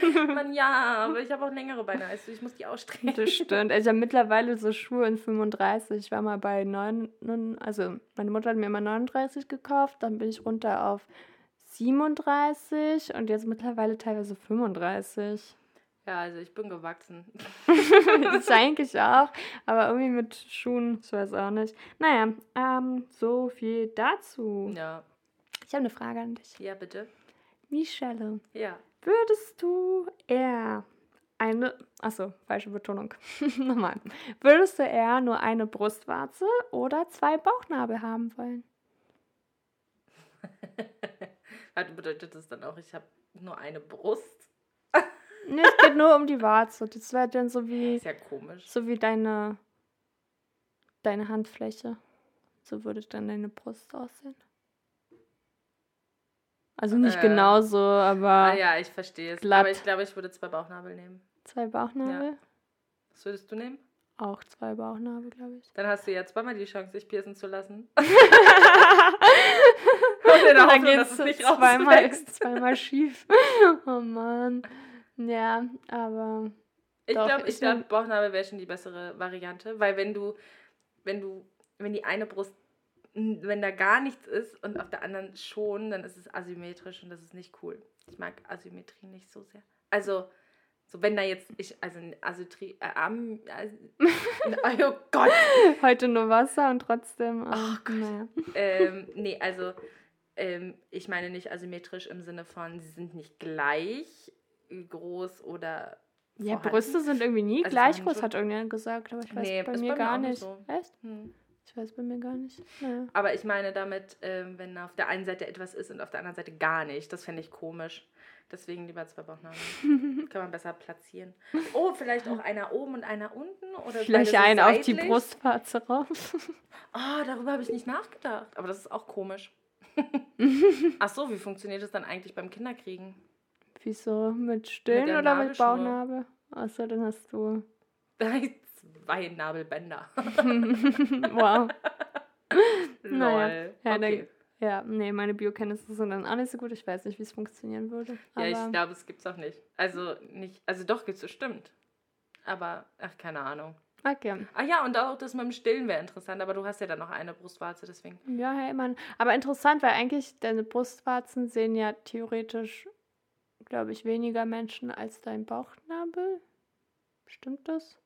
Mann, ja, aber ich habe auch längere Beine als du. Ich muss die ausstrecken. Das stimmt. Ich habe mittlerweile so Schuhe in 35. Ich war mal bei 9. Also, meine Mutter hat mir immer 39 gekauft. Dann bin ich runter auf 37 und jetzt mittlerweile teilweise 35. Ja, also ich bin gewachsen. das eigentlich auch, aber irgendwie mit Schuhen, ich weiß auch nicht. Naja, ähm, so viel dazu. Ja. Ich habe eine Frage an dich. Ja, bitte. Michelle. Ja. Würdest du eher eine, achso, falsche Betonung. Nochmal. Würdest du eher nur eine Brustwarze oder zwei Bauchnabel haben wollen? Warte, bedeutet das dann auch, ich habe nur eine Brust? Nee, es geht nur um die Warze. Das wäre dann so wie. Ist ja komisch. So wie deine. Deine Handfläche. So würde dann deine Brust aussehen. Also nicht Äh. genau so, aber Ah ja, ich verstehe es. glatt. Aber ich glaube, ich würde zwei Bauchnabel nehmen. zwei Bauchnabel. Was würdest du nehmen? Auch zwei Bauchnabel, glaube ich. Dann hast du ja zweimal die Chance, dich piercen zu lassen. Und dann Hoffnung, geht dass es nicht zweimal, zweimal schief. Oh Mann. Ja, aber Ich glaube, ich glaub, Bauchnabel wäre schon die bessere Variante, weil wenn du, wenn du, wenn die eine Brust, wenn da gar nichts ist und auf der anderen schon, dann ist es asymmetrisch und das ist nicht cool. Ich mag Asymmetrie nicht so sehr. Also, so wenn da jetzt, ich, also Asymmetrie, äh, as, oh Gott, heute nur Wasser und trotzdem. Oh ähm, naja. ähm, nee, also ähm, ich meine nicht asymmetrisch im Sinne von, sie sind nicht gleich groß oder Ja, vorhanden. Brüste sind irgendwie nie Also gleich groß, hat irgendjemand gesagt, aber ich weiß Nee, bei mir bei mir gar auch nicht so. Echt? Hm. Ich weiß bei mir gar nicht. Naja. Aber ich meine damit, ähm, wenn auf der einen Seite etwas ist und auf der anderen Seite gar nicht. Das fände ich komisch. Deswegen lieber zwei Bauchnabel. Kann man besser platzieren. Oh, vielleicht auch einer oben und einer unten? Oder Vielleicht so einen auf die? Brustwarze rauf. Oh, darüber habe ich nicht nachgedacht. Aber das ist auch komisch. Ach so, wie funktioniert das dann eigentlich beim Kinderkriegen? Wieso? Mit Stillen der oder mit. Bauchnabel? Achso, dann hast du. Zwei Nabelbänder. wow. Lol. Naja, ja, dann- okay. Ja, nee, meine Biokenntnisse sind dann auch nicht so gut. Ich weiß nicht, wie es funktionieren würde. Ja, ich glaube, es gibt's auch nicht. Also nicht, also doch gibt's bestimmt. Aber, ach, keine Ahnung. okay. Ah ja, und auch das mit dem Stillen wäre interessant, aber du hast ja dann noch eine Brustwarze, deswegen. Ja, hey, Mann. Aber interessant, weil eigentlich deine Brustwarzen sehen ja theoretisch, glaube ich, weniger Menschen als dein Bauchnabel. Stimmt das?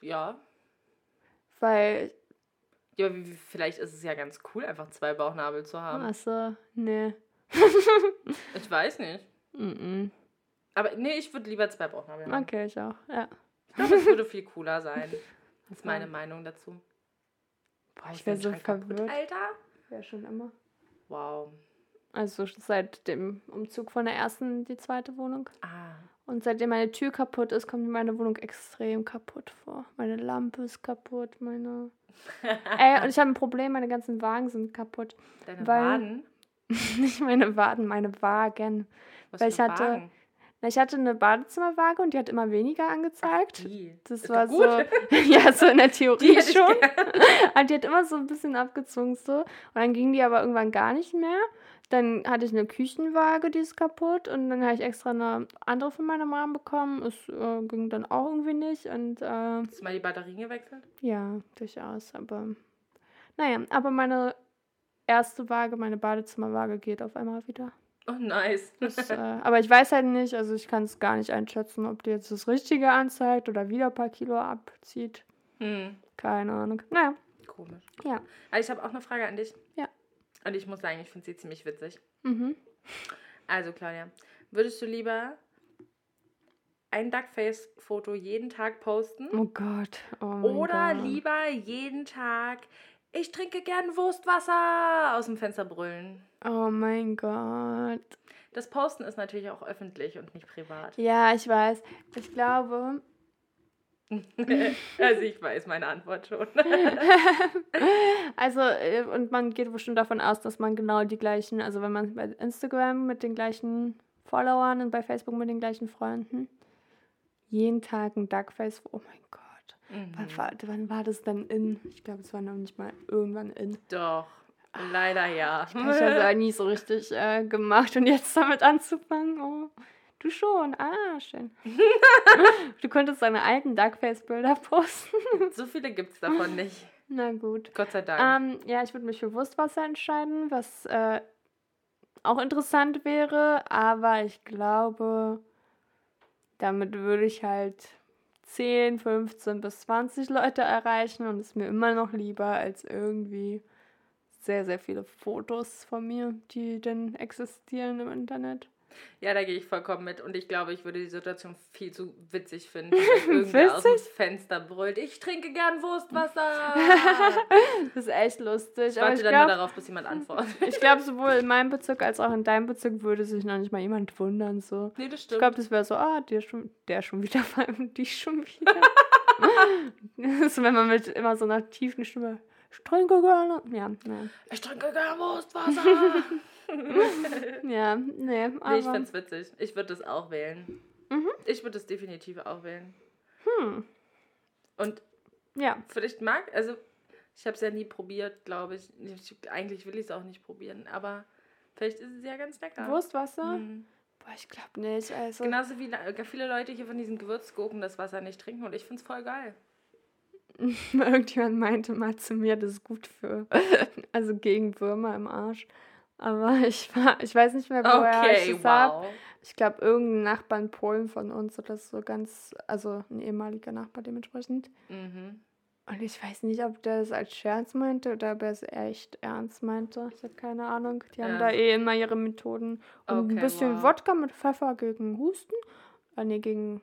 Ja. Weil, Ja, vielleicht ist es ja ganz cool, einfach zwei Bauchnabel zu haben. achso, nee. Ich weiß nicht. Mm Aber nee, ich würde lieber zwei Bauchnabel haben. Okay, ich auch, ja. Ich glaube, es würde viel cooler sein. Das ist meine. Meinung dazu. Boah, ich wäre so verwirrt. Alter. Ja, schon immer. Wow. Also seit dem Umzug von der ersten in die zweite Wohnung. Ah. Und seitdem meine Tür kaputt ist, kommt mir meine Wohnung extrem kaputt vor. Meine Lampe ist kaputt, meine. Ey, und ich habe ein Problem, meine ganzen Wagen sind kaputt. Deine Weil- Waden? Nicht meine Waden, meine Wagen. Was weil ich hatte- Wagen? Na, ich hatte eine Badezimmerwaage und die hat immer weniger angezeigt. Die. Das Ist war so, ja, so in der Theorie schon. Und die hat immer so ein bisschen abgezogen so. Und dann ging die aber irgendwann gar nicht mehr. Dann hatte ich eine Küchenwaage, die ist kaputt. Und dann habe ich extra eine andere von meiner Mom bekommen. Es äh, ging dann auch irgendwie nicht. Und äh, Hast du mal die Batterien gewechselt? ja, durchaus. Aber naja, aber meine erste Waage, meine Badezimmerwaage geht auf einmal wieder. Oh, nice. Das, äh, aber ich weiß halt nicht, also ich kann es gar nicht einschätzen, ob die jetzt das Richtige anzeigt oder wieder ein paar Kilo abzieht. Hm, Keine Ahnung. Naja, komisch. ja. Aber ich habe auch eine Frage an dich. Und ich muss sagen, ich finde sie ziemlich witzig. Mhm. Also, Claudia, würdest du lieber ein Duckface-Foto jeden Tag posten? Oh Gott. Oh Oder Gott. lieber jeden Tag, ich trinke gern Wurstwasser, aus dem Fenster brüllen? Oh mein Gott. Das Posten ist natürlich auch öffentlich und nicht privat. Ja, ich weiß. Ich glaube, also ich weiß meine Antwort schon. also, äh, und man geht bestimmt davon aus, dass man genau die gleichen, also wenn man bei Instagram mit den gleichen Followern und bei Facebook mit den gleichen Freunden jeden Tag ein Duckface, oh mein Gott. Wann, Mhm. war, wann war das denn in? Ich glaube, es war noch nicht mal irgendwann in. Doch, leider ja. Ich habe das ja nie so richtig äh, gemacht und jetzt damit anzufangen, oh. Du schon, ah, schön. du könntest deine alten Duckface-Bilder posten. So viele gibt es davon nicht. Na gut. Gott sei Dank. Ähm, ja, ich würde mich für Wurstwasser entscheiden, was äh, auch interessant wäre, aber ich glaube, damit würde ich halt 10, 15 bis 20 Leute erreichen und ist mir immer noch lieber als irgendwie sehr, sehr viele Fotos von mir, die dann existieren im Internet. Ja, da gehe ich vollkommen mit. Und ich glaube, ich würde die Situation viel zu witzig finden, wenn irgendwer aus dem? Fenster brüllt. Ich trinke gern Wurstwasser. Das ist echt lustig. Ich warte ich dann nur glaube, darauf, bis jemand antwortet. ich glaub, sowohl in meinem Bezirk als auch in deinem Bezirk würde sich noch nicht mal jemand wundern. So. Nee, das Ich stimmt. glaube, das wäre so, ah, der schon, der schon wieder, vor allem die schon wieder. so, wenn man mit immer so einer tiefen Stimme. Ich trinke gerne. Ja, ja. Ich trinke gerne Wurstwasser. Ja, nee, aber. Nee, ich find's witzig. Ich würde das auch wählen. Mhm. Ich würde das definitiv auch wählen. Hm. Und Ja. vielleicht mag, also ich habe es ja nie probiert, glaube ich. ich. Eigentlich will ich es auch nicht probieren, aber vielleicht ist es ja ganz lecker. Wurstwasser? Mhm. Boah, ich glaube nicht. Also. Genauso wie le- viele Leute hier von diesen Gewürzgurken das Wasser nicht trinken und ich finde es voll geil. Irgendjemand meinte mal zu mir, das ist gut für. Also gegen Würmer im Arsch. Aber ich war, ich weiß nicht mehr, woher ich das hab. wow. Ich glaube, irgendein Nachbar in Polen von uns oder so ganz, also ein ehemaliger Nachbar dementsprechend. Mhm. Und ich weiß nicht, ob der es als Scherz meinte oder ob er es echt ernst meinte. Ich habe keine Ahnung. Die haben Ja. da eh immer ihre Methoden. Und Okay, ein bisschen wow. Wodka mit Pfeffer gegen Husten. Ah, nee, gegen.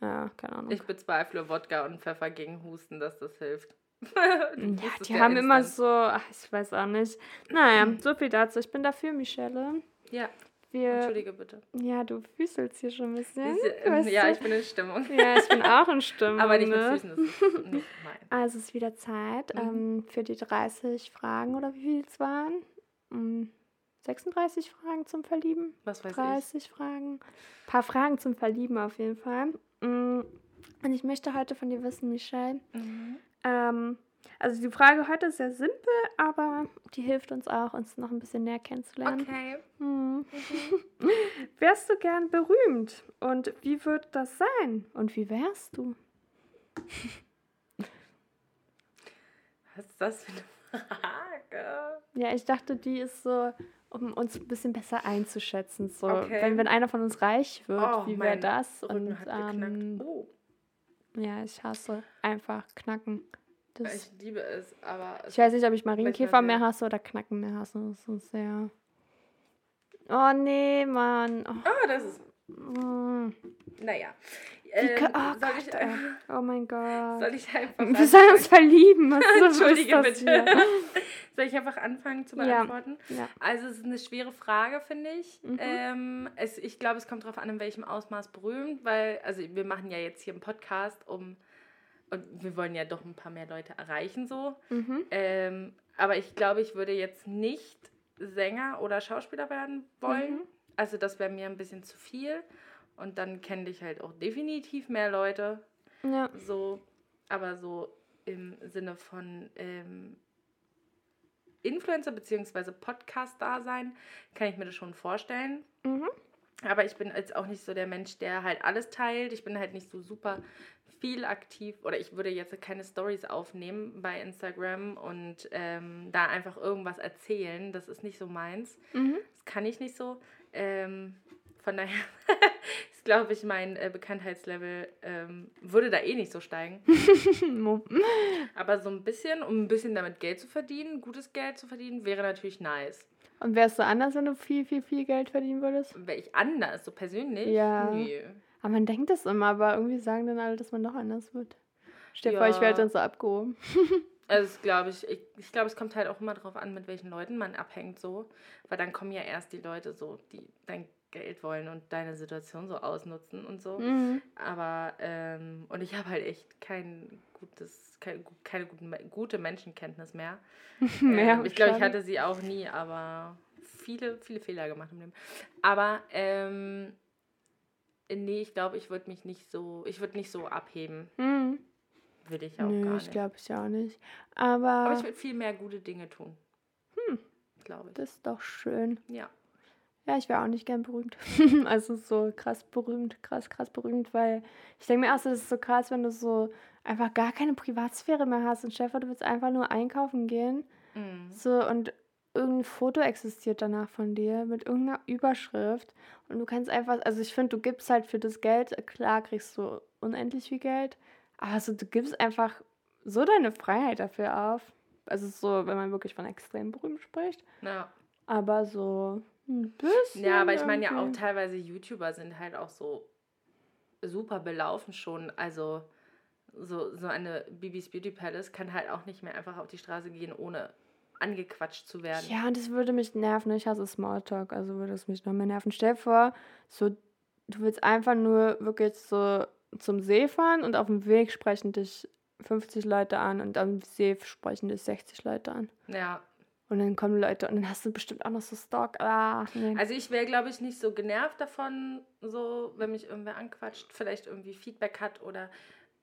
Ja, keine Ahnung. Ich bezweifle Wodka und Pfeffer gegen Husten, dass das hilft. Ja, die haben immer so, ach, ich weiß auch nicht. Naja, so viel dazu. Ich bin dafür, Michelle. Ja, Wir, entschuldige bitte. ja, du füßelst hier schon ein bisschen. Diese, weißt ja, du? ich bin in Stimmung. ja, ich bin auch in Stimmung. Aber nicht mit ne? Füßen, das ist nicht mein. Also es ist wieder Zeit Mhm. ähm, für die 30 Fragen oder wie viel es waren. Mm, 36 Fragen zum Verlieben. Was weiß 30 Fragen. Ein paar Fragen zum Verlieben auf jeden Fall. Mm, Und ich möchte heute von dir wissen, Michelle. ich. Mhm. Ähm, also die Frage heute ist sehr simpel, aber die hilft uns auch, uns noch ein bisschen näher kennenzulernen. Okay. Hm. Wärst du gern berühmt? Und wie wird das sein? Und wie wärst du? Was ist das für eine Frage? Ja, ich dachte, die ist so, um uns ein bisschen besser einzuschätzen. So, Okay. wenn, wenn einer von uns reich wird, Oh, wie wäre das? Rücken Und ähm, Oh, ja, ich hasse einfach Knacken. Das, ich liebe es, aber. es ich weiß nicht, ob ich Marienkäfer mehr hasse oder Knacken mehr hasse. Das ist sehr. Oh nee, Mann. Oh, Ah, das ist. mm. Naja. Ähm, oh soll, Gott, ich, ey. oh mein Gott. soll ich einfach. Wir sollen uns anfangen? verlieben. Was Entschuldige bitte. Soll ich einfach anfangen zu Ja. beantworten? Ja. Also, es ist eine schwere Frage, finde ich. Mhm. Ähm, es, ich glaube, es kommt darauf an, in welchem Ausmaß berühmt, weil, also, wir machen ja jetzt hier einen Podcast, um. Und wir wollen ja doch ein paar mehr Leute erreichen, so. Mhm. Ähm, aber ich glaube, ich würde jetzt nicht Sänger oder Schauspieler werden wollen. Mhm. Also das wäre mir ein bisschen zu viel. Und dann kenne ich halt auch definitiv mehr Leute. Ja. So, aber so im Sinne von ähm, Influencer bzw. Podcast-Dasein kann ich mir das schon vorstellen. Mhm. Aber ich bin jetzt auch nicht so der Mensch, der halt alles teilt. Ich bin halt nicht so super viel aktiv oder ich würde jetzt keine Stories aufnehmen bei Instagram und ähm, da einfach irgendwas erzählen. Das ist nicht so meins. Mhm. Das kann ich nicht so. Ähm, von daher ist, glaube ich, mein äh, Bekanntheitslevel ähm, würde da eh nicht so steigen. Aber so ein bisschen, um ein bisschen damit Geld zu verdienen, gutes Geld zu verdienen, wäre natürlich nice. Und wärst du anders, wenn du viel, viel, viel Geld verdienen würdest? Wäre ich anders, so persönlich? Ja. Nö. Aber man denkt das immer, aber irgendwie sagen dann alle, dass man doch anders wird. Stell dir vor, ich Ja. werde dann so abgehoben. Also, glaube ich, ich, ich glaube, es kommt halt auch immer drauf an, mit welchen Leuten man abhängt, so. Weil dann kommen ja erst die Leute so, die dein Geld wollen und deine Situation so ausnutzen und so. Mhm. Aber, ähm, und ich habe halt echt kein gutes, kein, keine guten, gute Menschenkenntnis mehr. Mehr ähm, ich glaube, ich hatte sie auch nie, aber viele, viele Fehler gemacht im Leben. Aber, ähm, nee, ich glaube, ich würde mich nicht so, ich würde nicht so abheben. Mhm. Würde ich auch Nö, gar ich nicht. glaube ich auch nicht. Aber, Aber ich würde viel mehr gute Dinge tun. Hm. Glaube ich. das ist doch schön. Ja. Ja, ich wäre auch nicht gern berühmt. also so krass berühmt, krass, krass berühmt, weil ich denke mir auch so, das ist so krass, wenn du so einfach gar keine Privatsphäre mehr hast. Und Stefan, du willst einfach nur einkaufen gehen. Mhm. So, und irgendein Foto existiert danach von dir mit irgendeiner Überschrift. Und du kannst einfach, also ich finde, du gibst halt für das Geld, klar kriegst du unendlich viel Geld, aber so, du gibst einfach so deine Freiheit dafür auf. Also so, wenn man wirklich von extrem berühmt spricht. Ja. Aber so ein bisschen. ja, aber ich meine ja auch teilweise YouTuber sind halt auch so super belaufen schon. Also so, so eine Bibis Beauty Palace kann halt auch nicht mehr einfach auf die Straße gehen, ohne angequatscht zu werden. Ja, und das würde mich nerven. Ich hasse Smalltalk, also würde es mich noch mehr nerven. Stell dir vor, so, du willst einfach nur wirklich so zum See fahren und auf dem Weg sprechen dich 50 Leute an und am See sprechen dich 60 Leute an. Ja. Und dann kommen Leute und dann hast du bestimmt auch noch so Stock. Ah, nee. Also ich wäre, glaube ich, nicht so genervt davon, so, wenn mich irgendwer anquatscht, vielleicht irgendwie Feedback hat oder,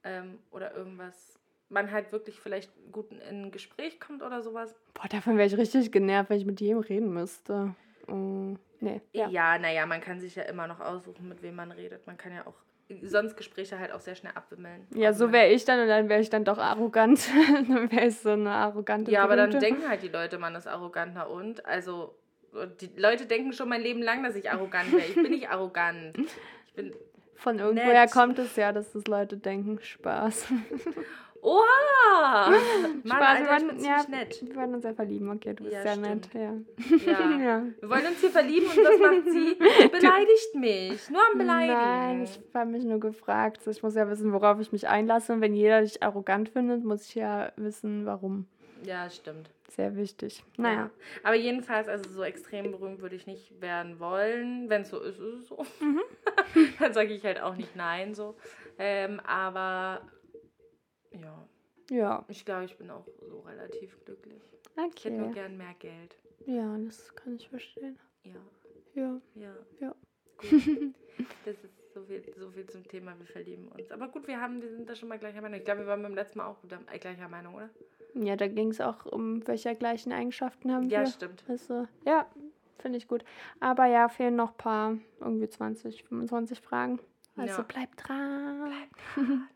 ähm, oder irgendwas. Man halt wirklich vielleicht gut in ein Gespräch kommt oder sowas. Boah, davon wäre ich richtig genervt, wenn ich mit jedem reden müsste. Oh, nee. Ja, ja naja, man kann sich ja immer noch aussuchen, mit wem man redet. Man kann ja auch sonst Gespräche halt auch sehr schnell abwimmeln. Ja, so wäre ich dann und dann wäre ich dann doch arrogant. dann wäre ich so eine arrogante Ja, aber dann Berühmte. denken halt die Leute, man ist arrogant, na und? Also, die Leute denken schon mein Leben lang, dass ich arrogant wäre. Ich bin nicht arrogant. Ich bin. Von irgendwoher nett. kommt es ja, dass das Leute denken. Spaß. Oha! Mann, Spaß, Alter, wir ja, nett. wir werden uns ja verlieben. Okay, du bist Ja, sehr stimmt. nett. Ja. Ja. ja. Wir wollen uns hier verlieben und was macht sie? Sie beleidigt mich. Nur am Beleidigen. Nein, ich habe mich nur gefragt. Ich muss ja wissen, worauf ich mich einlasse. Und wenn jeder dich arrogant findet, muss ich ja wissen, warum. Ja, stimmt. Sehr wichtig. Naja. Ja. Aber jedenfalls, also so extrem berühmt würde ich nicht werden wollen. Wenn es so ist, ist es so. Dann sage ich halt auch nicht nein so. Ähm, aber ja, Ja, ich glaube, ich bin auch so relativ glücklich. Ich hätte nur okay. gern mehr Geld. Ja, das kann ich verstehen. Ja, Ja. ja. Ja. Gut. Das ist so viel, so viel zum Thema, wir verlieben uns. Aber gut, wir haben, wir sind da schon mal gleicher Meinung. Ich glaube, wir waren beim letzten Mal auch guter, äh, gleicher Meinung, oder? Ja, da ging es auch um, welche gleichen Eigenschaften haben Ja, wir. stimmt. Also, ja, finde ich gut. Aber ja, fehlen noch ein paar, irgendwie 20, 25 Fragen. Also Ja. bleib dran.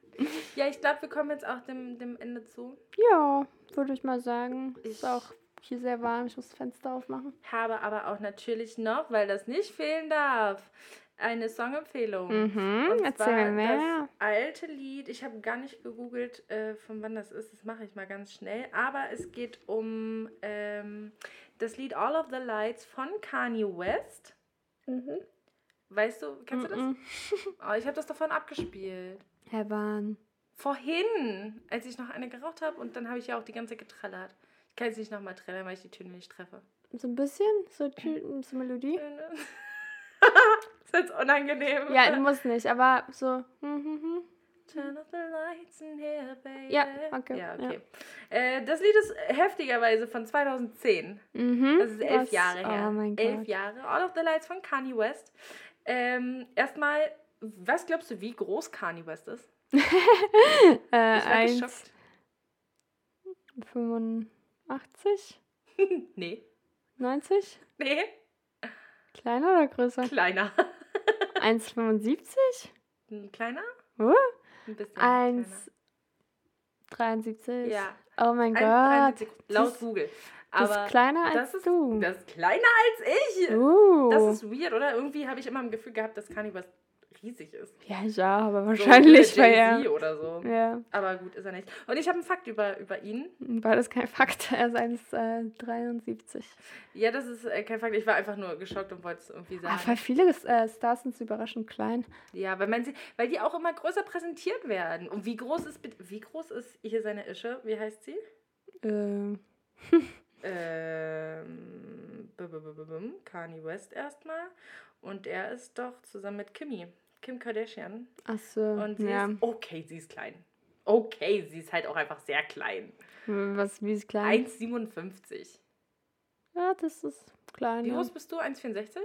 Ja, ich glaube, wir kommen jetzt auch dem, dem Ende zu. Ja, würde ich mal sagen. Ich- Ist auch hier sehr warm. Ich muss das Fenster aufmachen. Habe aber auch natürlich noch, weil das nicht fehlen darf, eine Songempfehlung. Mhm, Und erzähl zwar mir mehr. Das alte Lied, ich habe gar nicht gegoogelt, äh, von wann das ist, das mache ich mal ganz schnell. Aber es geht um ähm, das Lied All of the Lights von Kanye West. Weißt du, kennst du das? Mhm. Oh, ich habe das davon abgespielt. Herr Wahn. Vorhin, als ich noch eine geraucht habe und dann habe ich ja auch die ganze Zeit getrellert. Ich kann jetzt nicht nochmal trällern, weil ich die Töne nicht treffe. So ein bisschen? So, so Melodie? ist jetzt unangenehm. Ja, muss nicht, aber so. hm, hm, hm. Turn off the lights in here, baby. Ja, okay, Ja, okay. Äh, das Lied ist heftigerweise von 2010. Mhm. Das ist elf Was? Jahre her. Oh mein elf Gott. Jahre. All of the Lights von Kanye West. Ähm, erstmal, was glaubst du, wie groß Kanye West ist? Äh, Ich war eins, geschockt. 85? Nee. 90? Nee. Kleiner oder größer? Kleiner. 1,75? Ein kleiner? Uh, Ein bisschen 1,73? kleiner. Ja. Oh mein Gott. 1,73 laut Das- Google. Das Aber ist kleiner das als ist, du. Das ist kleiner als ich. uh. Das ist weird, oder? Irgendwie habe ich immer im Gefühl gehabt, dass Kanye West riesig ist. ja, ja, aber So wahrscheinlich wie war er. oder so. Ja, Aber gut, ist er nicht. Und ich habe einen Fakt über, über ihn. war das kein Fakt. Er ist 1,73. Ja, das ist äh, kein Fakt. Ich war einfach nur geschockt und wollte es irgendwie sagen. Ah, weil viele äh, Stars sind so überraschend klein. ja, weil, man sie, weil die auch immer größer präsentiert werden. Und wie groß ist wie groß ist hier seine Ische? Wie heißt sie? Äh, Ähm, bum, Kanye West erstmal. Und er ist doch zusammen mit Kimmy. Kim Kardashian. achso, Und sie ja. ist, okay, sie ist klein. Okay, sie ist halt auch einfach sehr klein. Was, wie ist klein? 1,57. Ja, das ist klein. Wie groß bist du? 1,64?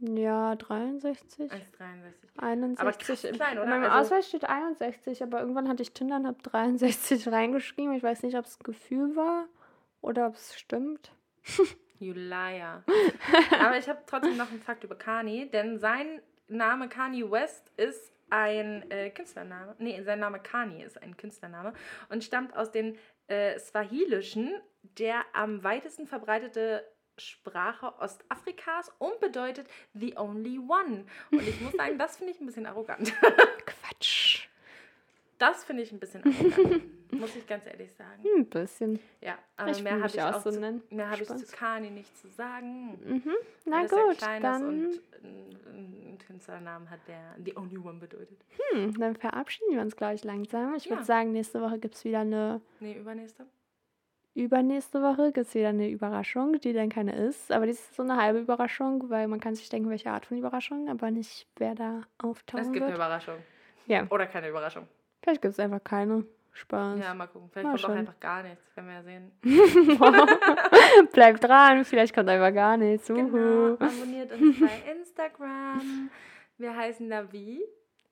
ja 63. 1,63. 61. Aber krass klein, oder? In meinem Also- Ausweis steht 61, aber irgendwann hatte ich Tinder und habe 63 reingeschrieben. Ich weiß nicht, ob es Gefühl war oder ob es stimmt. You liar. Aber ich habe trotzdem noch einen Fakt über Kanye, denn sein Name Kanye West ist ein äh, Künstlername. Nee, sein Name Kanye ist ein Künstlername und stammt aus dem äh, Swahilischen, der am weitesten verbreitete Sprache Ostafrikas und bedeutet The Only One. Und ich muss sagen, das finde ich ein bisschen arrogant. Quatsch. Das finde ich ein bisschen arrogant, muss ich ganz ehrlich sagen. Hm, Ein bisschen. Ja, aber Ich mehr habe ich, auch so zu, nennen. mehr habe ich zu. Kanye nicht zu sagen. Mhm. Na gut, dann, und einen- Künstlernamen hat, der The Only One bedeutet. hm, dann verabschieden wir uns gleich langsam. Ich Ja. würde sagen, nächste Woche gibt es wieder eine, Nee, übernächste. übernächste Woche gibt es wieder eine Überraschung, die dann keine ist. Aber die ist so eine halbe Überraschung, weil man kann sich denken, welche Art von Überraschung, aber nicht, wer da auftauchen Es gibt eine wird. Überraschung. Ja. Oder keine Überraschung. Vielleicht gibt es einfach keine. Spaß. Ja, mal gucken. Vielleicht Mal kommt auch schauen. einfach gar nichts. Werden wir ja sehen. Bleib dran, vielleicht kommt einfach gar nichts. Genau. Uhu. Abonniert uns bei Instagram. Wir heißen da wie?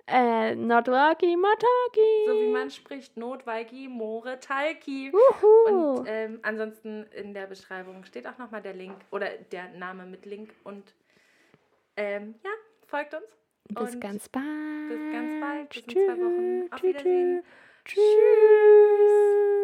Äh, Notwaki Mataki. So wie man spricht. Notweigi, More, Talki. Uhu. Und ähm, ansonsten in der Beschreibung steht auch nochmal der Link oder der Name mit Link. Und ähm, ja, folgt uns. bis und ganz bald. Bis ganz bald. Bis in Tschüss. zwei Wochen. Auf Tschüss. Wiedersehen. Tschüss.